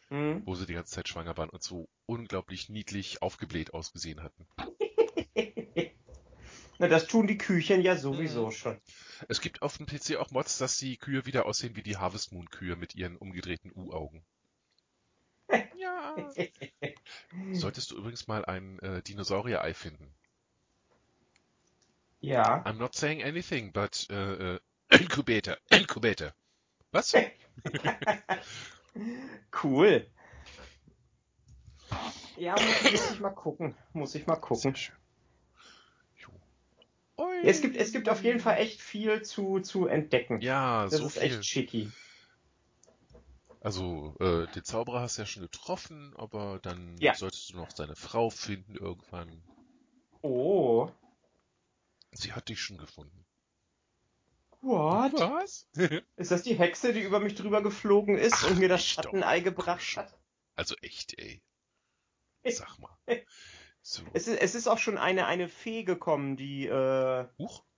Hm? wo sie die ganze Zeit schwanger waren und so unglaublich niedlich aufgebläht ausgesehen hatten. Na, das tun die Küchen ja sowieso Mhm. schon. Es gibt auf dem PC auch Mods, dass die Kühe wieder aussehen wie die Harvest Moon Kühe mit ihren umgedrehten U-Augen. Ja. Solltest du übrigens mal ein äh, Dinosaurier-Ei finden. Ja. I'm not saying anything, but äh, Incubator, Incubator. Was? Cool. Ja, muss, muss ich mal gucken. Muss ich mal gucken. Es gibt, es gibt auf jeden Fall echt viel zu, zu entdecken. Ja, das so ist viel. echt schicki. Also, äh, den Zauberer hast du ja schon getroffen, aber dann Ja. solltest du noch seine Frau finden irgendwann. Oh. Sie hat dich schon gefunden. What? Was? Ist das die Hexe, die über mich drüber geflogen ist Ach, und mir das echt doch. Schattenei gebracht hat? also echt, ey. Sag mal. So. Es ist, es ist auch schon eine, eine Fee gekommen, die äh,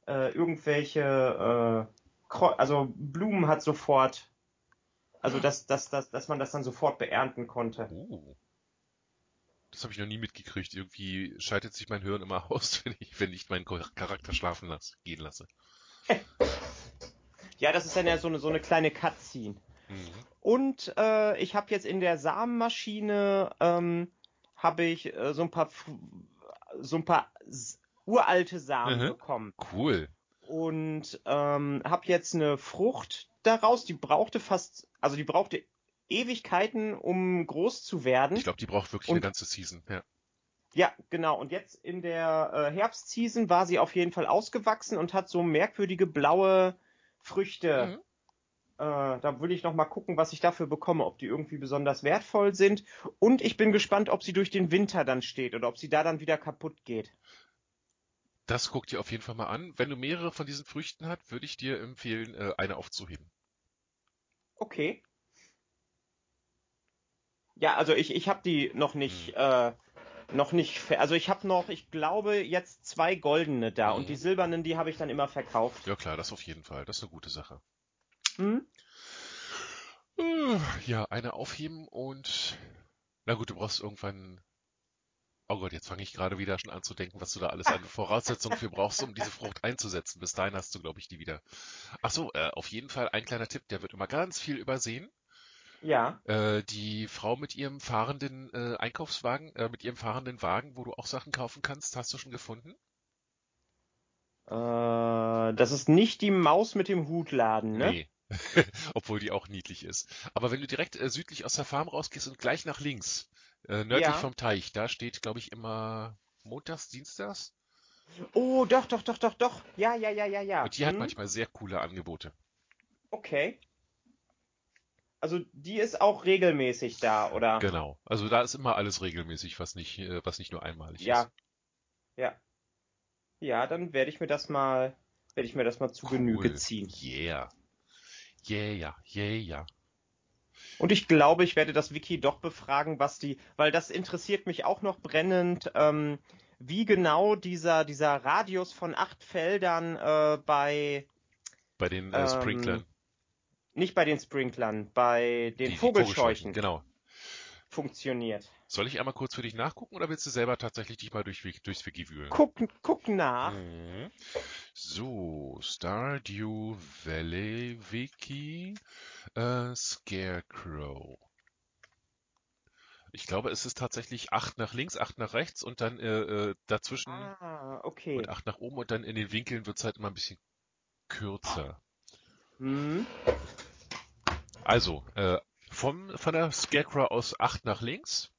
äh, irgendwelche, äh, also Blumen hat sofort, also dass, dass, dass, dass man das dann sofort beernten konnte. Oh. Das habe ich noch nie mitgekriegt. Irgendwie schaltet sich mein Hirn immer aus, wenn ich, wenn ich meinen Char- Charakter schlafen lasse, gehen lasse. Ja, das ist dann ja so eine, so eine kleine Cutscene. Mhm. Und äh, ich habe jetzt in der Samenmaschine ähm, habe ich äh, so ein paar so ein paar uralte Samen Mhm. bekommen Cool. und ähm, habe jetzt eine Frucht daraus. Die brauchte fast, also die brauchte Ewigkeiten, um groß zu werden. Ich glaube, die braucht wirklich Und- eine ganze Season. Ja. Ja, genau. Und jetzt in der äh, Herbstseason war sie auf jeden Fall ausgewachsen und hat so merkwürdige blaue Früchte. Mhm. Äh, da will ich noch mal gucken, was ich dafür bekomme, ob die irgendwie besonders wertvoll sind. Und ich bin gespannt, ob sie durch den Winter dann steht oder ob sie da dann wieder kaputt geht. Das guck dir auf jeden Fall mal an. Wenn du mehrere von diesen Früchten hast, würde ich dir empfehlen, äh, eine aufzuheben. Okay. Ja, also ich, ich habe die noch nicht, äh, noch nicht, also ich habe noch, ich glaube, jetzt zwei goldene da Mhm. und die silbernen, die habe ich dann immer verkauft. Ja klar, das auf jeden Fall. Das ist eine gute Sache. Hm? Äh, Ja, eine aufheben und na gut, du brauchst irgendwann. Oh Gott, jetzt fange ich gerade wieder schon an zu denken, was du da alles an Voraussetzungen für brauchst, um diese Frucht einzusetzen. Bis dahin hast du, glaube ich, die wieder. Ach so, äh, auf jeden Fall ein kleiner Tipp, der wird immer ganz viel übersehen. Ja. Äh, die Frau mit ihrem fahrenden äh, Einkaufswagen, äh, mit ihrem fahrenden Wagen, wo du auch Sachen kaufen kannst, hast du schon gefunden? Äh, das ist nicht die Maus mit dem Hutladen, ne? Nee. Obwohl die auch niedlich ist. Aber wenn du direkt äh, südlich aus der Farm rausgehst und gleich nach links, äh, nördlich Ja. vom Teich, da steht, glaube ich, immer montags, dienstags. Oh, doch, doch, doch, doch, doch. Ja, ja, ja, ja, ja. Und die hat Hm? manchmal sehr coole Angebote. Okay. Also die ist auch regelmäßig da, oder? Genau. Also da ist immer alles regelmäßig, was nicht, äh, was nicht nur einmalig Ja. ist. Ja. Ja, dann werde ich mir das mal, werde ich mir das mal zu Genüge Cool. ziehen. Yeah. Yeah, yeah, yeah. Und ich glaube, ich werde das Wiki doch befragen, was die, weil das interessiert mich auch noch brennend, ähm, wie genau dieser, dieser Radius von acht Feldern äh, bei, Bei den äh, Ähm, Sprinklern. Nicht bei den Sprinklern, bei den Die- die Vogelscheuchen Genau. funktioniert. Soll ich einmal kurz für dich nachgucken oder willst du selber tatsächlich dich mal durch, durchs Wiki wühlen? Guck, guck nach. Mhm. So, Stardew Valley Wiki, äh, Scarecrow. Ich glaube, es ist tatsächlich acht nach links, acht nach rechts und dann äh, äh, dazwischen Ah, okay. und acht nach oben und dann in den Winkeln wird's halt immer ein bisschen kürzer. Hm. Also, äh, vom, von der Scarecrow aus acht nach links.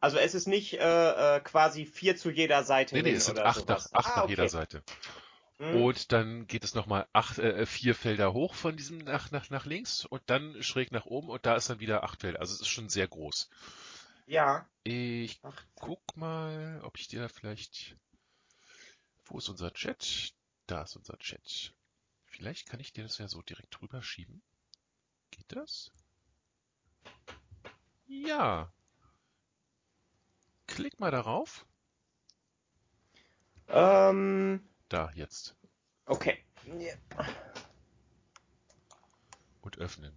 Also es ist nicht äh, äh, quasi vier zu jeder Seite Nee, nee, es sind oder acht nach, sowas. acht ah, nach okay. jeder Seite. Hm. Und dann geht es nochmal acht, äh, vier Felder hoch von diesem nach, nach, nach links und dann schräg nach oben und da ist dann wieder acht Felder. Also es ist schon sehr groß. Ja. Ich Ach, guck mal, ob ich dir vielleicht. Wo ist unser Chat? Da ist unser Chat. Vielleicht kann ich dir das ja so direkt drüber schieben. Geht das? Ja. Klick mal darauf. ähm, Da, jetzt. okay. Und öffnen.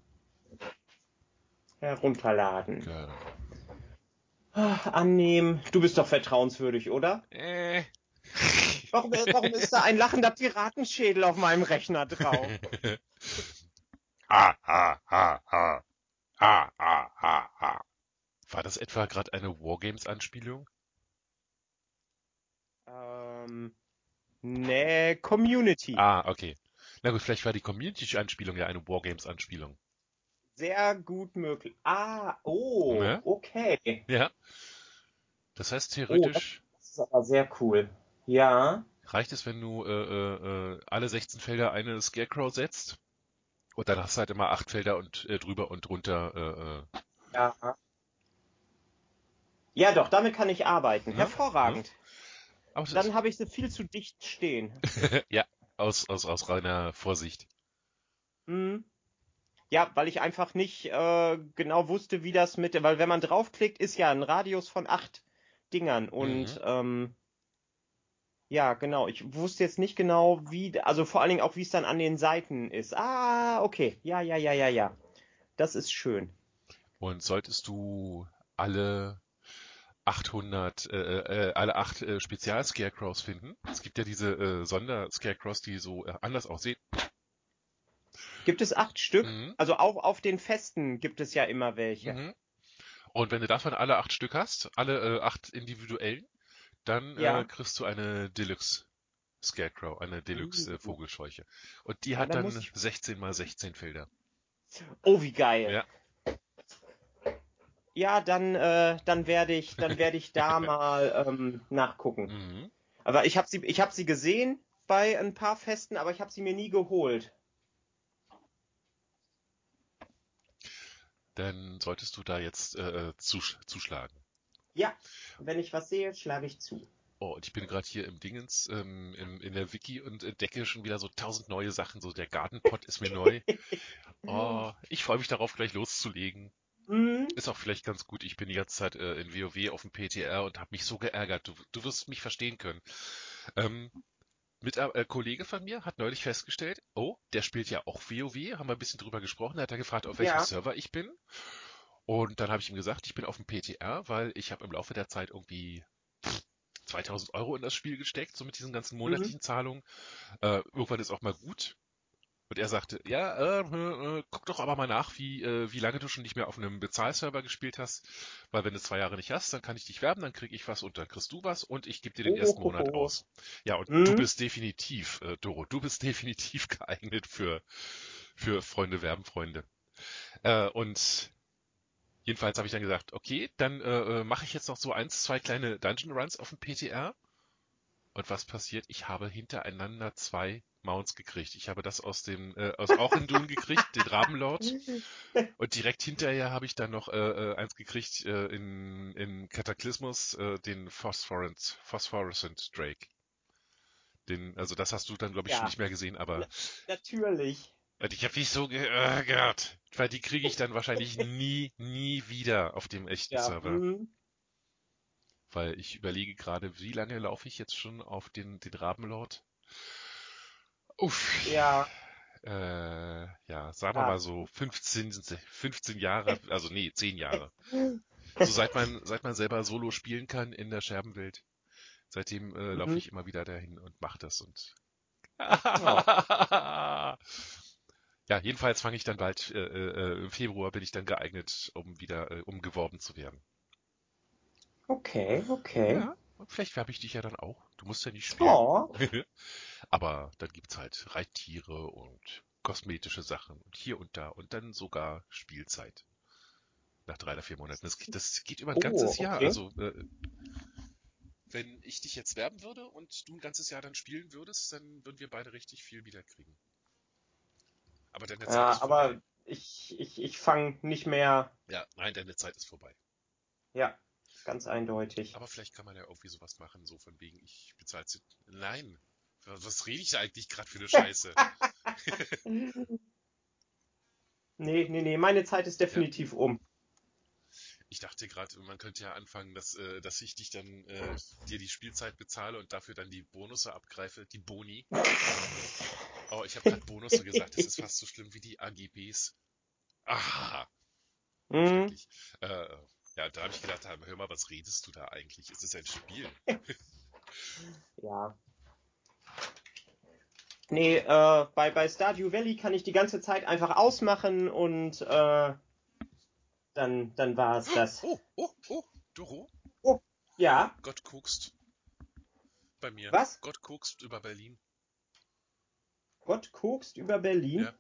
Herunterladen. Genau. Ah, Annehmen. Du bist doch vertrauenswürdig, oder? Äh. Warum, warum ist da ein lachender Piratenschädel auf meinem Rechner drauf? Ha, ha, ha, ha. Ha, ha, ha, ha. War das etwa gerade eine Wargames-Anspielung? ähm, nee, Community. Ah, okay. Na gut, vielleicht war die Community-Anspielung ja eine Wargames-Anspielung. Sehr gut möglich. Ah, oh, Ne? okay. Ja. Das heißt, theoretisch Das ist aber sehr cool. Ja. reicht es, wenn du äh, äh, äh, alle 16 Felder eine Scarecrow setzt. Und dann hast du halt immer acht Felder und äh, drüber und drunter. Äh, äh. Ja. Ja, doch, damit kann ich arbeiten. Ja, Hervorragend. Das Dann habe ich sie viel zu dicht stehen. ja, aus, aus, aus reiner Vorsicht. Hm. Ja, weil ich einfach nicht äh, genau wusste, wie das mit, weil wenn man draufklickt, ist ja ein Radius von acht Dingern und Mhm. ähm, ja, genau. Ich wusste jetzt nicht genau, wie, also vor allen Dingen auch, wie es dann an den Seiten ist. Ah, okay. Ja, ja, ja, ja, ja. Das ist schön. Und solltest du alle 800, äh, äh, alle acht äh, Spezial-Scarecrows finden, es gibt ja diese äh, Sonder-Scarecrows, die so äh, anders aussehen. Gibt es acht Stück? Mhm. Also auch auf den Festen gibt es ja immer welche. Mhm. Und wenn du davon alle acht Stück hast, alle äh, acht individuellen, dann Ja. äh, kriegst du eine Deluxe Scarecrow, eine Deluxe Uh. äh, Vogelscheuche. Und die Ja, hat dann dann ich- 16 mal 16 Felder. Oh, wie geil. Ja. Ja, dann, äh, dann werde ich, dann werde ich da mal ähm, nachgucken. Mhm. Aber ich habe sie, ich habe sie gesehen bei ein paar Festen, aber ich habe sie mir nie geholt. Dann solltest du da jetzt äh, zusch zuschlagen. Ja, wenn ich was sehe, schlage ich zu. Oh, und ich bin gerade hier im Dingens, ähm, im, in der Wiki und entdecke schon wieder so tausend neue Sachen. So der Gartenpot ist mir neu. Oh, ich freue mich darauf, gleich loszulegen. Hm, Ist auch vielleicht ganz gut. Ich bin die ganze Zeit äh, in WoW auf dem PTR und habe mich so geärgert. Du, du wirst mich verstehen können. Ähm, mit äh, Kollege von mir hat neulich festgestellt, oh, der spielt ja auch WoW, haben wir ein bisschen drüber gesprochen, da hat er gefragt, auf welchem Ja. Server ich bin. Und dann habe ich ihm gesagt, ich bin auf dem PTR, weil ich habe im Laufe der Zeit irgendwie 2000 Euro in das Spiel gesteckt, so mit diesen ganzen monatlichen Zahlungen. Äh, irgendwann ist auch mal gut. Und er sagte, ja, äh, äh, äh, guck doch aber mal nach, wie, äh, wie lange du schon nicht mehr auf einem Bezahlserver gespielt hast. Weil wenn du zwei Jahre nicht hast, dann kann ich dich werben, dann krieg ich was und dann kriegst du was und ich gebe dir den ersten Monat Ohoho. aus. Ja, und Mhm. du bist definitiv, äh, Doro, du bist definitiv geeignet für, für Freunde werben Freunde. Und jedenfalls habe ich dann gesagt, okay, dann äh, äh, mache ich jetzt noch so eins, zwei kleine Dungeon Runs auf dem PTR. Und was passiert? Ich habe hintereinander zwei Mounts gekriegt. Ich habe das aus dem, äh, aus Auchendun gekriegt, den Rabenlord. Und direkt hinterher habe ich dann noch äh, äh, eins gekriegt äh, in, in Cataclysmus, äh, den Phosphorant, Phosphorescent Drake. Den, also das hast du dann, glaube ich, Ja. schon nicht mehr gesehen, aber Natürlich. Und ich habe mich so geärgert, weil die kriege ich dann wahrscheinlich nie, nie wieder auf dem echten Ja. Server. mhm. Weil ich überlege gerade, wie lange laufe ich jetzt schon auf den, den Rabenlord? Uff. Ja. Äh, ja, sagen wir Ja. mal so 15, 15 Jahre, also nee, 10 Jahre. So seit man, seit man selber Solo spielen kann in der Scherbenwelt. Seitdem äh, laufe Mhm. ich immer wieder dahin und mache das und. ja, jedenfalls fange ich dann bald, äh, äh, im Februar bin ich dann geeignet, um wieder, äh, um geworben zu werden. Okay, okay. Ja, und vielleicht werbe ich dich ja dann auch. Du musst ja nicht spielen. Oh. Aber dann gibt's halt Reittiere und kosmetische Sachen und hier und da und dann sogar Spielzeit. Nach drei oder vier Monaten. Das, geht- das geht über ein Oh, ganzes Jahr. okay. Also, äh, wenn ich dich jetzt werben würde und du ein ganzes Jahr dann spielen würdest, dann würden wir beide richtig viel wiederkriegen. Aber deine Zeit Ja, ist vorbei. aber ich, ich, ich fange nicht mehr. Ja, nein, deine Zeit ist vorbei. Ja, ganz eindeutig. Aber vielleicht kann man ja irgendwie sowas machen, so von wegen, ich bezahle sie. Nein. Was rede ich da eigentlich gerade für eine Scheiße? Nee, nee, nee, meine Zeit ist definitiv um. Ich dachte gerade, man könnte ja anfangen, dass, äh, dass ich dich dann äh, dir die Spielzeit bezahle und dafür dann die Bonusse abgreife, die Boni. Oh, ich habe gerade Bonusse gesagt, das ist fast so schlimm wie die AGBs. Aha, Hm, schrecklich. Äh, ja, da habe ich gedacht, hör mal, was redest du da eigentlich? Es ist ein Spiel. ja. Nee, äh, bei, bei Stardew Valley kann ich die ganze Zeit einfach ausmachen und äh, dann, dann war es das. Oh, oh, oh, Doro, Ja, Gott guckst. Bei mir. Was? Gott guckst über Berlin. Gott kokst über Berlin. Ja.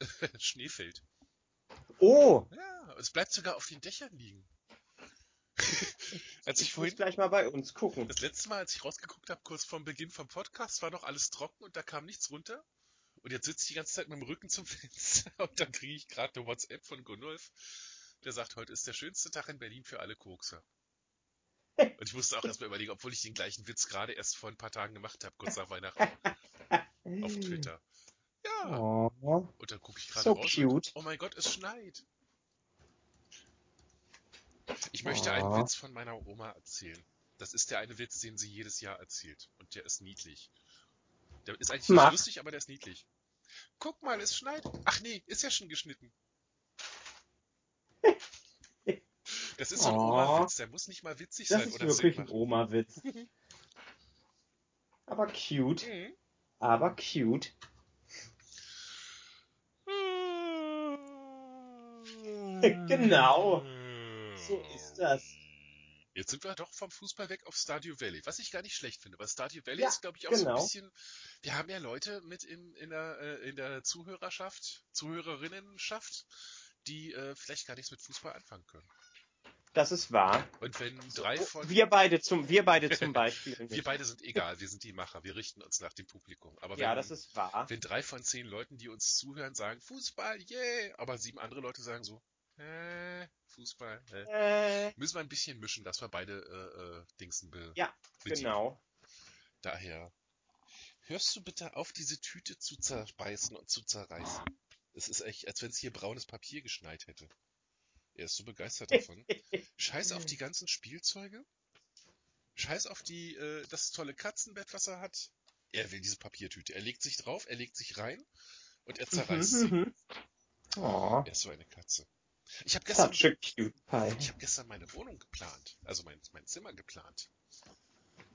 Schnee fällt. Oh, Ja, es bleibt sogar auf den Dächern liegen. Als ich ich muss vorhin gleich mal bei uns gucken. Das letzte Mal, als ich rausgeguckt habe, kurz vorm Beginn vom Podcast, war noch alles trocken und da kam nichts runter. Und jetzt sitze ich die ganze Zeit mit dem Rücken zum Fenster und dann kriege ich gerade eine WhatsApp von Gunulf, der sagt, heute ist der schönste Tag in Berlin für alle Kokser. Und ich musste auch erstmal überlegen, obwohl ich den gleichen Witz gerade erst vor ein paar Tagen gemacht habe, kurz nach Weihnachten, auf Twitter. Ja, Oh, und dann gucke ich gerade so raus cute. und, oh mein Gott, es schneit. Ich möchte einen Oh. Witz von meiner Oma erzählen. Das ist der eine Witz, den sie jedes Jahr erzählt. Und der ist niedlich. Der ist eigentlich nicht lustig, aber der ist niedlich. Guck mal, es schneit. Ach nee, ist ja schon geschnitten. Das ist so ein Oh. Oma-Witz, der muss nicht mal witzig Das sein ist oder wirklich ein. Oma-Witz. Aber cute, Mhm. aber cute. Genau. So ist das. Jetzt sind wir doch vom Fußball weg auf Stardew Valley, was ich gar nicht schlecht finde, weil Stardew Valley Ja, ist, glaube ich, auch so ein genau. bisschen, wir haben ja Leute mit in, in, der, äh, in der Zuhörerschaft, Zuhörerinnenschaft, die äh, vielleicht gar nichts mit Fußball anfangen können. Das ist wahr. Und wenn drei von, Wir beide zum, wir beide zum Beispiel. wir beide sind egal, wir sind die Macher, wir richten uns nach dem Publikum. Aber wenn, ja, das ist wahr. wenn drei von zehn Leuten, die uns zuhören, sagen Fußball, yeah, aber sieben andere Leute sagen so, äh, Fußball, äh, Äh, müssen wir ein bisschen mischen, dass wir beide äh, äh, Dingsen be Ja, bedienen. genau. Daher, hörst du bitte auf, diese Tüte zu zerbeißen und zu zerreißen? Es ist echt, als wenn es hier braunes Papier geschneit hätte. Er ist so begeistert davon. Scheiß auf die ganzen Spielzeuge. Scheiß auf die, äh, das tolle Katzenbett, was er hat. Er will diese Papiertüte. Er legt sich drauf, er legt sich rein und er zerreißt sie. Oh, Er ist so eine Katze. Ich habe gestern, ich habe gestern meine Wohnung geplant, also mein, mein Zimmer geplant.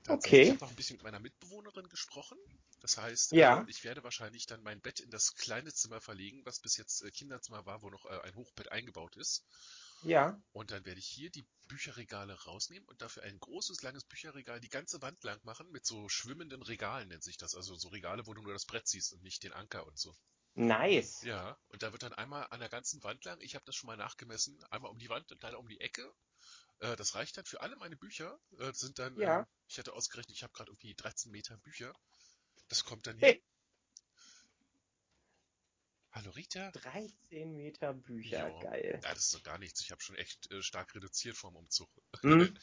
Okay. Ich habe noch ein bisschen mit meiner Mitbewohnerin gesprochen. Das heißt, Ja. äh, ich werde wahrscheinlich dann mein Bett in das kleine Zimmer verlegen, was bis jetzt äh, Kinderzimmer war, wo noch äh, ein Hochbett eingebaut ist. Ja, Und dann werde ich hier die Bücherregale rausnehmen und dafür ein großes, langes Bücherregal die ganze Wand lang machen mit so schwimmenden Regalen, nennt sich das. Also so Regale, wo du nur das Brett siehst und nicht den Anker und so. nice. Ja, und da wird dann einmal an der ganzen Wand lang, ich habe das schon mal nachgemessen, einmal um die Wand und dann um die Ecke. Äh, das reicht dann für alle meine Bücher. Äh, sind dann, Ja. ähm, ich hatte ausgerechnet, ich habe gerade irgendwie 13 Meter Bücher. Das kommt dann Hey. hin. Hallo Rita. 13 Meter Bücher, Ja. geil. Ja, das ist doch gar nichts. Ich habe schon echt äh, stark reduziert vorm Umzug. Hm?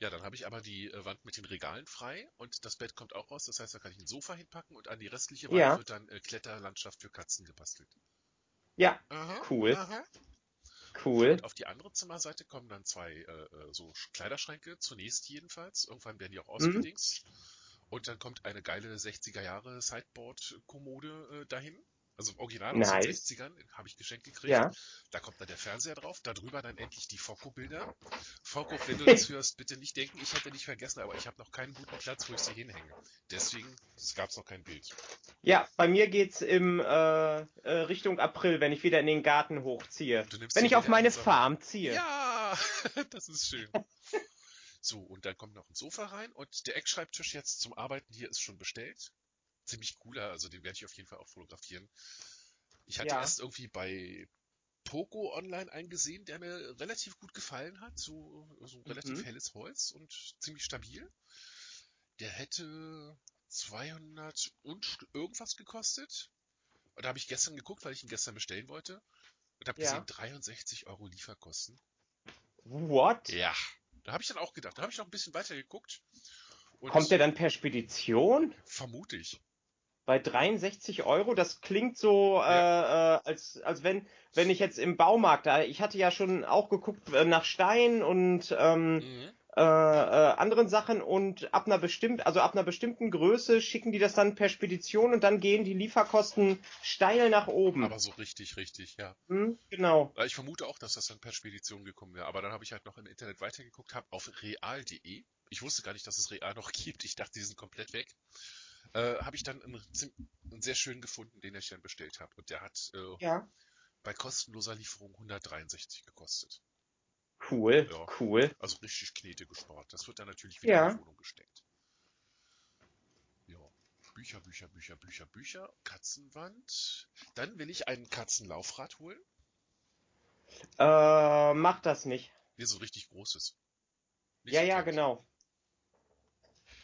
Ja, dann habe ich aber die äh, Wand mit den Regalen frei und das Bett kommt auch raus. Das heißt, da kann ich ein Sofa hinpacken und an die restliche Wand Ja. wird dann äh, Kletterlandschaft für Katzen gebastelt. Ja, Aha, Cool. Aha. Cool. Und auf die andere Zimmerseite kommen dann zwei äh, äh, so Sch- Kleiderschränke, zunächst jedenfalls. Irgendwann werden die auch Mhm. ausgedingst. Und dann kommt eine geile 60er Jahre Sideboard-Kommode äh, dahin. Also original aus den Nice. 60ern, habe ich geschenkt gekriegt. Ja. Da kommt dann der Fernseher drauf, darüber dann endlich die Foko-Bilder. Foko, wenn du das hörst, bitte nicht denken, ich hätte nicht vergessen, aber ich habe noch keinen guten Platz, wo ich sie hinhänge. Deswegen gab es noch kein Bild. Ja, bei mir geht's im äh, äh, Richtung April, wenn ich wieder in den Garten hochziehe. Wenn ich auf meine den. Farm ziehe. Ja, das ist schön. So, und dann kommt noch ein Sofa rein und der Eckschreibtisch jetzt zum Arbeiten hier ist schon bestellt. Ziemlich cooler, also den werde ich auf jeden Fall auch fotografieren. Ich hatte Ja. erst irgendwie bei Poco online eingesehen, der mir relativ gut gefallen hat. So, so relativ Mhm. helles Holz und ziemlich stabil. Der hätte 200 und irgendwas gekostet. Und da habe ich gestern geguckt, weil ich ihn gestern bestellen wollte. Und habe Ja. gesehen, 63 Euro Lieferkosten. What? Ja, da habe ich dann auch gedacht. Da habe ich noch ein bisschen weiter geguckt. Und Kommt der dann per Spedition? Vermute ich. Bei 63 Euro? Das klingt so, äh, äh, als, als wenn, wenn ich jetzt im Baumarkt, da, ich hatte ja schon auch geguckt äh, nach Stein und ähm, Mhm. äh, äh, anderen Sachen und ab einer bestimmten, also ab einer bestimmten Größe schicken die das dann per Spedition und dann gehen die Lieferkosten steil nach oben. Aber so richtig, richtig, ja. Hm, genau. Äh, Ich vermute auch, dass das dann per Spedition gekommen wäre. Aber dann habe ich halt noch im Internet weitergeguckt, habe auf real.de, ich wusste gar nicht, dass es real noch gibt, ich dachte, die sind komplett weg, äh, habe ich dann einen, einen sehr schönen gefunden, den ich dann bestellt habe. Und der hat äh, Ja. bei kostenloser Lieferung 163 gekostet. Cool, Ja. cool. Also richtig Knete gespart. Das wird dann natürlich wieder Ja. in die Wohnung gesteckt. Ja. Bücher, Bücher, Bücher, Bücher, Bücher, Katzenwand. Dann will ich ein Katzenlaufrad holen. Äh, mach das nicht. Nee, so richtig großes. Nicht Ja, so ja, genau.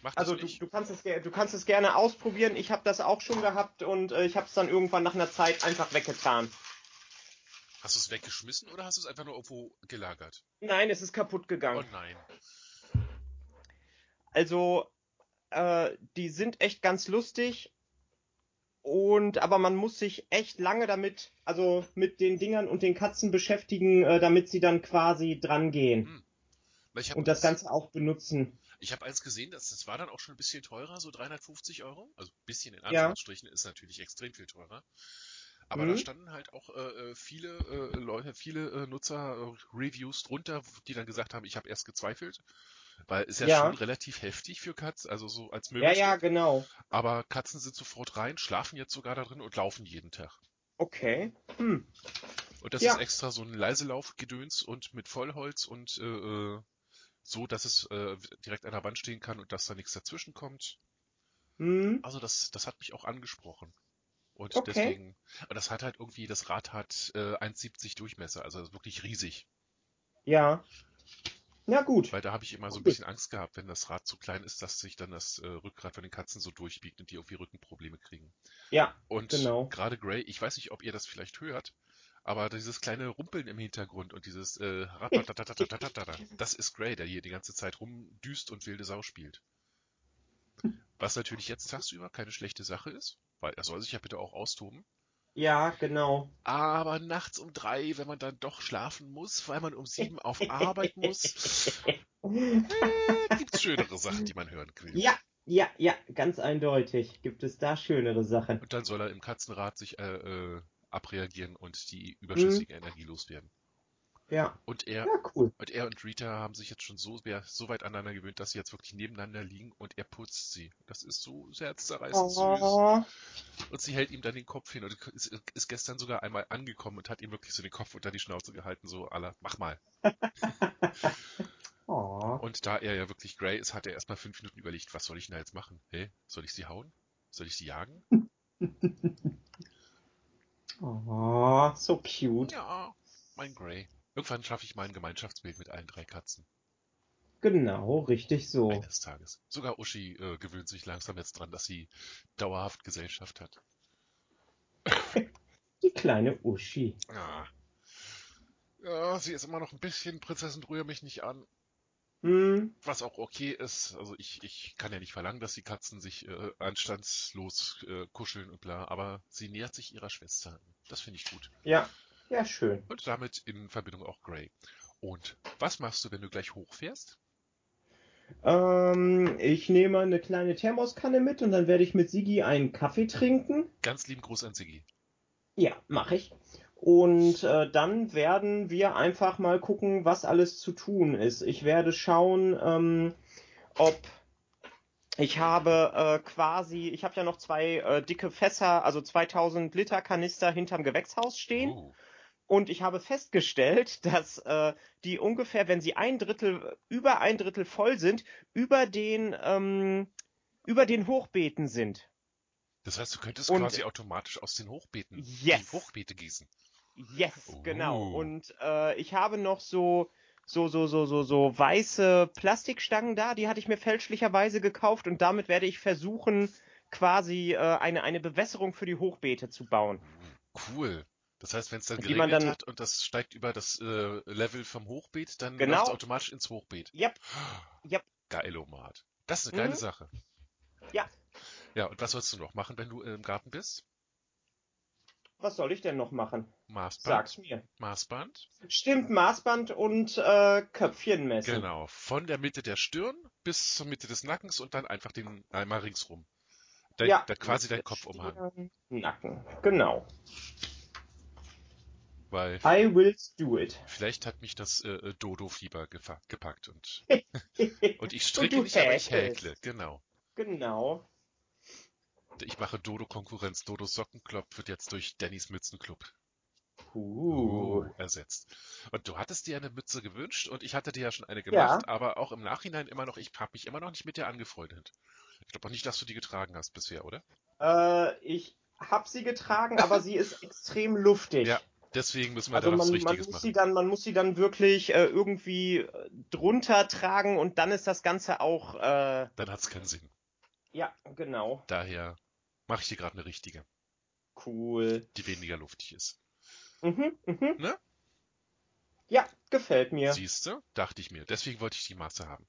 Mach das Also du, du kannst es du kannst es gerne ausprobieren. Ich habe das auch schon gehabt und äh, ich habe es dann irgendwann nach einer Zeit einfach weggetan. Hast du es weggeschmissen oder hast du es einfach nur irgendwo gelagert? Nein, es ist kaputt Oh gegangen. nein. Also äh, die sind echt ganz lustig und aber man muss sich echt lange damit, also mit den Dingern und den Katzen beschäftigen, äh, damit sie dann quasi dran gehen habe und das Ganze auch benutzen. Ich hab eins gesehen, das, das war dann auch schon ein bisschen teurer, so 350 Euro. Also ein bisschen in Ja. Anführungsstrichen ist natürlich extrem viel teurer. Aber Mhm. da standen halt auch äh, äh, viele äh, Leute, viele äh, Nutzer äh, Reviews drunter, die dann gesagt haben, ich habe erst gezweifelt, weil ist ja, Ja. schon relativ heftig für Katzen, also so als Ja, Möbelstück. ja, genau. Aber Katzen sind sofort rein, schlafen jetzt sogar da drin und laufen jeden Tag. Okay. Hm. Und das Ja. ist extra so ein Leiselaufgedöns und mit Vollholz und äh, äh, so, dass es äh, direkt an der Wand stehen kann und dass da nichts dazwischen kommt. Hm. Also das, das hat mich auch angesprochen. Und Okay. deswegen, und das hat halt irgendwie, das Rad hat äh, 1,70 Durchmesser, also wirklich riesig. Ja. Ja, gut. Weil da habe ich immer so ein bisschen Angst gehabt, wenn das Rad zu klein ist, dass sich dann das äh, Rückgrat von den Katzen so durchbiegt und die irgendwie Rückenprobleme kriegen. Ja, Und Genau. gerade Gray, ich weiß nicht, ob ihr das vielleicht hört, aber dieses kleine Rumpeln im Hintergrund und dieses äh, das ist Gray, der hier die ganze Zeit rumdüst und wilde Sau spielt. Was natürlich jetzt tagsüber keine schlechte Sache ist, weil er soll sich ja bitte auch austoben. Ja, genau. Aber nachts um drei, wenn man dann doch schlafen muss, weil man um sieben auf Arbeit muss, äh, gibt's schönere Sachen, die man hören will. Ja, ja, ja, ganz eindeutig gibt es da schönere Sachen. Und dann soll er im Katzenrad sich äh, äh, abreagieren und die überschüssige Energie loswerden. Ja, Und er, ja, cool. und er und Rita haben sich jetzt schon so, sehr- so weit aneinander gewöhnt, dass sie jetzt wirklich nebeneinander liegen und er putzt sie. Das ist so herzzerreißend süß. Oh, Und sie hält ihm dann den Kopf hin und ist, ist gestern sogar einmal angekommen und hat ihm wirklich so den Kopf unter die Schnauze gehalten, so aller, mach mal. oh. Und da er ja wirklich Grey ist, hat er erstmal fünf Minuten überlegt, was soll ich denn da jetzt machen? Hey, soll ich sie hauen? Soll ich sie jagen? Oh, so cute. Ja, mein Grey. Irgendwann schaffe ich mal ein Gemeinschaftsbild mit allen drei Katzen. Genau, richtig so. Eines Tages. Sogar Uschi äh, gewöhnt sich langsam jetzt dran, dass sie dauerhaft Gesellschaft hat. Die kleine Uschi. Ja. Ja, sie ist immer noch ein bisschen Prinzessin, rühre mich nicht an. Hm, Was auch okay ist. Also ich, ich kann ja nicht verlangen, dass die Katzen sich äh, anstandslos äh, kuscheln und bla, aber sie nähert sich ihrer Schwester an. Das finde ich gut. ja, ja, schön. Und damit in Verbindung auch Grey. Und was machst du, wenn du gleich hochfährst? Ähm, ich nehme eine kleine Thermoskanne mit und dann werde ich mit Sigi einen Kaffee trinken. Ganz lieben Gruß an Siggi. Ja, mache ich. Und äh, dann werden wir einfach mal gucken, was alles zu tun ist. Ich werde schauen, ähm, ob ich habe äh, quasi, ich habe ja noch zwei äh, dicke Fässer, also 2000 Liter Kanister hinterm Gewächshaus stehen. Oh, Und ich habe festgestellt, dass äh, die ungefähr, wenn sie ein Drittel, über ein Drittel voll sind, über den, ähm, über den Hochbeeten sind. das heißt, du könntest Und- quasi automatisch aus den Hochbeeten Yes. die Hochbeete gießen. Yes, Oh. genau. Und äh, ich habe noch so so so so so so weiße Plastikstangen da, die hatte ich mir fälschlicherweise gekauft und damit werde ich versuchen quasi äh, eine eine Bewässerung für die Hochbeete zu bauen. Cool. Das heißt, wenn es dann geregnet dann- hat und das steigt über das äh, Level vom Hochbeet, dann Genau. läuft automatisch ins Hochbeet. Yep, yep. Geil, Omat. Das ist eine geile Mhm. Sache. Ja. Ja, und was sollst du noch machen, wenn du im Garten bist? Was soll ich denn noch machen? Maßband? Sag's mir. Maßband? Stimmt, Maßband und äh, Köpfchen messen. Genau. Von der Mitte der Stirn bis zur Mitte des Nackens und dann einfach den einmal ringsrum. Dein, ja, da quasi dein Kopf umhang. Stirn, Nacken. Genau. Weil I will do it. vielleicht hat mich das äh, Dodo-Fieber gefa- gepackt und, und ich stricke du nicht, aber ich häkle. Genau. genau. Ich mache Dodo-Konkurrenz. Dodo Sockenclub wird jetzt durch Dannys Mützenclub Uh. ersetzt. Und du hattest dir eine Mütze gewünscht und ich hatte dir ja schon eine gemacht, Ja. aber auch im Nachhinein immer noch, ich habe mich immer noch nicht mit dir angefreundet. Ich glaube auch nicht, dass du die getragen hast bisher, oder? Äh, ich hab sie getragen, aber sie ist extrem luftig. Ja, Deswegen müssen wir Also da was man, man Richtiges muss machen. sie dann, man muss sie dann wirklich äh, irgendwie äh, drunter tragen und dann ist das Ganze auch, äh, Dann hat's keinen Sinn. ja, genau. Daher mache ich dir gerade eine richtige, Cool. die weniger luftig ist. Mhm, mhm. Ne? Ja, gefällt mir. Siehst du? Dachte ich mir. Deswegen wollte ich die Maße haben.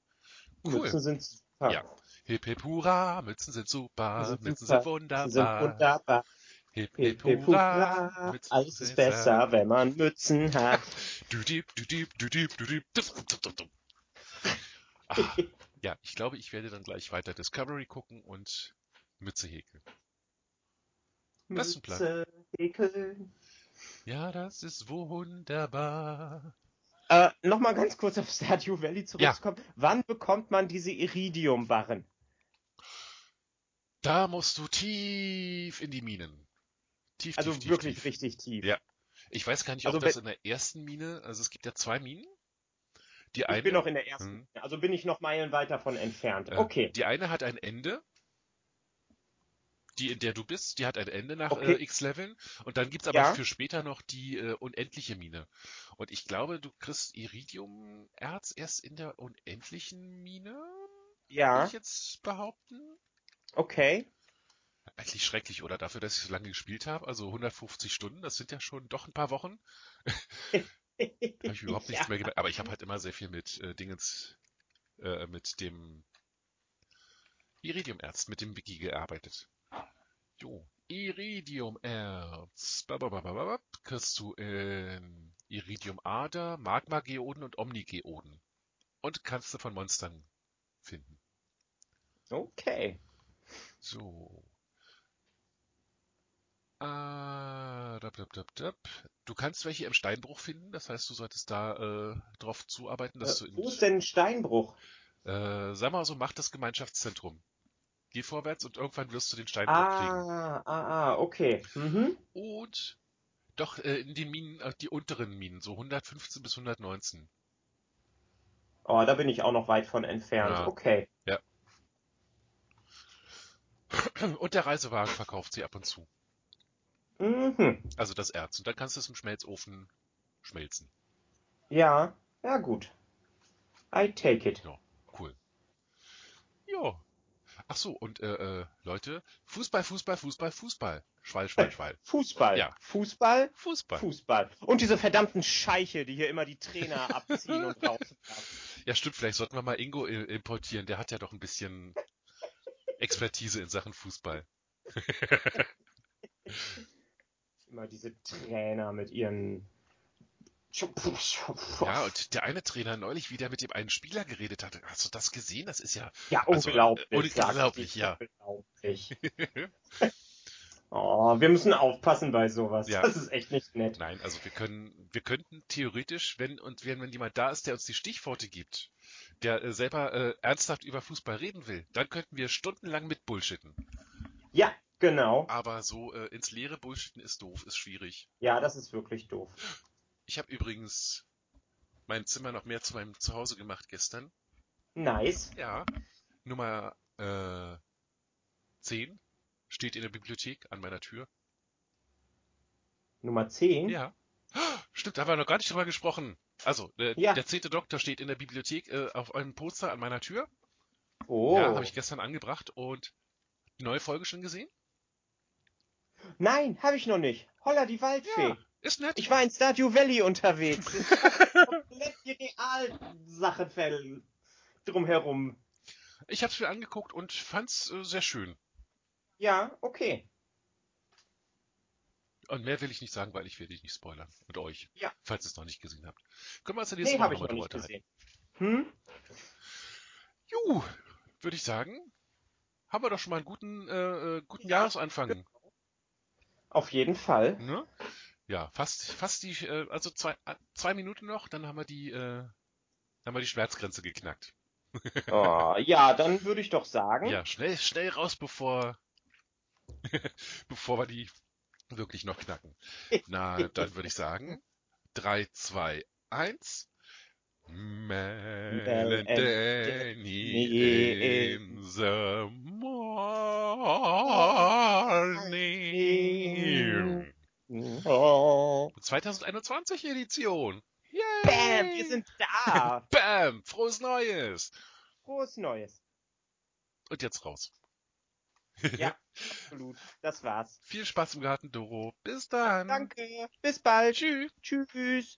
Cool. Mützen sind super. Ja. Hip hip hurra, Mützen sind super, Sind Mützen super, sind wunderbar. Sind wunderbar. Hip Hip, hip hurra, hurra. Mützen Alles ist besser, wenn man Mützen hat. Du diep, du diep, du diep, du dup. Ah, ja, ich glaube, ich werde dann gleich weiter Discovery gucken und Mütze häkeln. Das ist ein Plan. Mütze häkeln. Ja, das ist wunderbar. Äh, Nochmal ganz kurz auf Stardew Valley zurückzukommen. Wann bekommt man diese Iridium-Barren? Da musst du tief in die Minen. Tief, Also tief, wirklich tief. richtig tief. Ja. Ich weiß gar nicht, Also ob das in der ersten Mine, also es gibt ja zwei Minen. Die Ich eine, bin noch in der ersten. Mhm. Also bin ich noch meilenweit davon entfernt. äh, Okay. die eine hat ein Ende. Die, in der du bist, die hat ein Ende nach Okay. äh, X Leveln. Und dann gibt's aber Ja. für später noch die äh, unendliche Mine. Und ich glaube, du kriegst Iridium-Erz erst in der unendlichen Mine, würde Ja, ich jetzt behaupten. okay. Eigentlich schrecklich, oder? Dafür, dass ich so lange gespielt habe, also 150 Stunden, das sind ja schon doch ein paar Wochen. Habe ich überhaupt nichts Ja. mehr gemerkt. Aber ich habe halt immer sehr viel mit äh, Dingens, äh, mit dem Iridium-Erz, mit dem Wiki gearbeitet. Jo. Iridiumerz. Bababababab. Kriegst du in Iridiumader, Magmageoden und Omnigeoden. Und kannst du von Monstern finden. Okay. So. Ah, dab, dab, dab, dab. Du kannst welche im Steinbruch finden, das heißt, du solltest da äh, drauf zuarbeiten, dass Äh, du in, wo ist denn ein Steinbruch? äh, sag mal so, mach das Gemeinschaftszentrum. Geh vorwärts und irgendwann wirst du den Steinbruch kriegen. Ah, ah, ah, okay. Mhm. Und doch äh, in den Minen, äh, die unteren Minen, so 115 bis 119. Oh, da bin ich auch noch weit von entfernt. Ja. Okay. Und der Reisewagen verkauft sie ab und zu. Mhm. Also das Erz. Und dann kannst du es im Schmelzofen schmelzen. Ja, ja gut. I take it. Ja, cool. Ja. Ach so, und äh, äh, Leute, Fußball, Fußball, Fußball, Fußball. Schwall, Schwall, Schwall. Fußball. Ja. Fußball, Fußball. Fußball. Und diese verdammten Scheiche, die hier immer die Trainer abziehen und rauswerfen. Ja, stimmt, vielleicht sollten wir mal Ingo importieren. Der hat ja doch ein bisschen Expertise in Sachen Fußball. Immer diese Trainer mit ihren. Ja, und der eine Trainer neulich wieder mit dem einen Spieler geredet hat. Hast du das gesehen? Das ist ja Ja, Also, unglaublich. sag unglaublich, ich. ja. Unglaublich. Oh, wir müssen aufpassen bei sowas. Ja. Das ist echt nicht nett. Nein, also wir können, wir könnten theoretisch, wenn und wenn, wenn jemand da ist, der uns die Stichworte gibt, der äh, selber äh, ernsthaft über Fußball reden will, dann könnten wir stundenlang mit Bullshitten. Ja, genau. Aber so äh, ins leere Bullshitten ist doof, ist schwierig. Ja, das ist wirklich doof. Ich habe übrigens mein Zimmer noch mehr zu meinem Zuhause gemacht gestern. Nice. Ja, Nummer äh, 10 steht in der Bibliothek an meiner Tür. Nummer 10. Ja. Stimmt, da haben wir noch gar nicht drüber gesprochen. Also, äh, Ja. der zehnte Doktor steht in der Bibliothek äh, auf einem Poster an meiner Tür. Oh. Ja, habe ich gestern angebracht und die neue Folge schon gesehen? Nein, habe ich noch nicht. Holla, die Waldfee. Ja, ist nett. Ich war in Stardew Valley unterwegs. Ich komplett die Realsache fällen drumherum. Ich habe es mir angeguckt und fand's äh, sehr schön. Ja, okay. Und mehr will ich nicht sagen, weil ich will dich nicht spoilern. Und euch. Ja. Falls ihr es noch nicht gesehen habt. Können wir uns ja nächste Nee, ich nochmal noch drüber unterhalten. Hm? Juh, würde ich sagen. Haben wir doch schon mal einen guten, äh, äh, guten Ja. Jahresanfang. Auf jeden Fall. Ne? Ja, fast, fast die, äh, also zwei, äh, zwei Minuten noch, dann haben wir die, äh, dann haben wir die Schmerzgrenze geknackt. Oh, ja, dann würde ich doch sagen. Ja, schnell, schnell raus, bevor, bevor wir die wirklich noch knacken. Na, dann würde ich sagen, drei, zwei, eins. Mel and Danny Danny in the morning. Oh. 2021 Edition. Yay! Bam, wir sind da. Bam! Frohes Neues! Frohes Neues. Und jetzt raus. Ja, absolut. Das war's. Viel Spaß im Garten, Doro. Bis dann. Danke. Bis bald. Tschüss. Tschüss.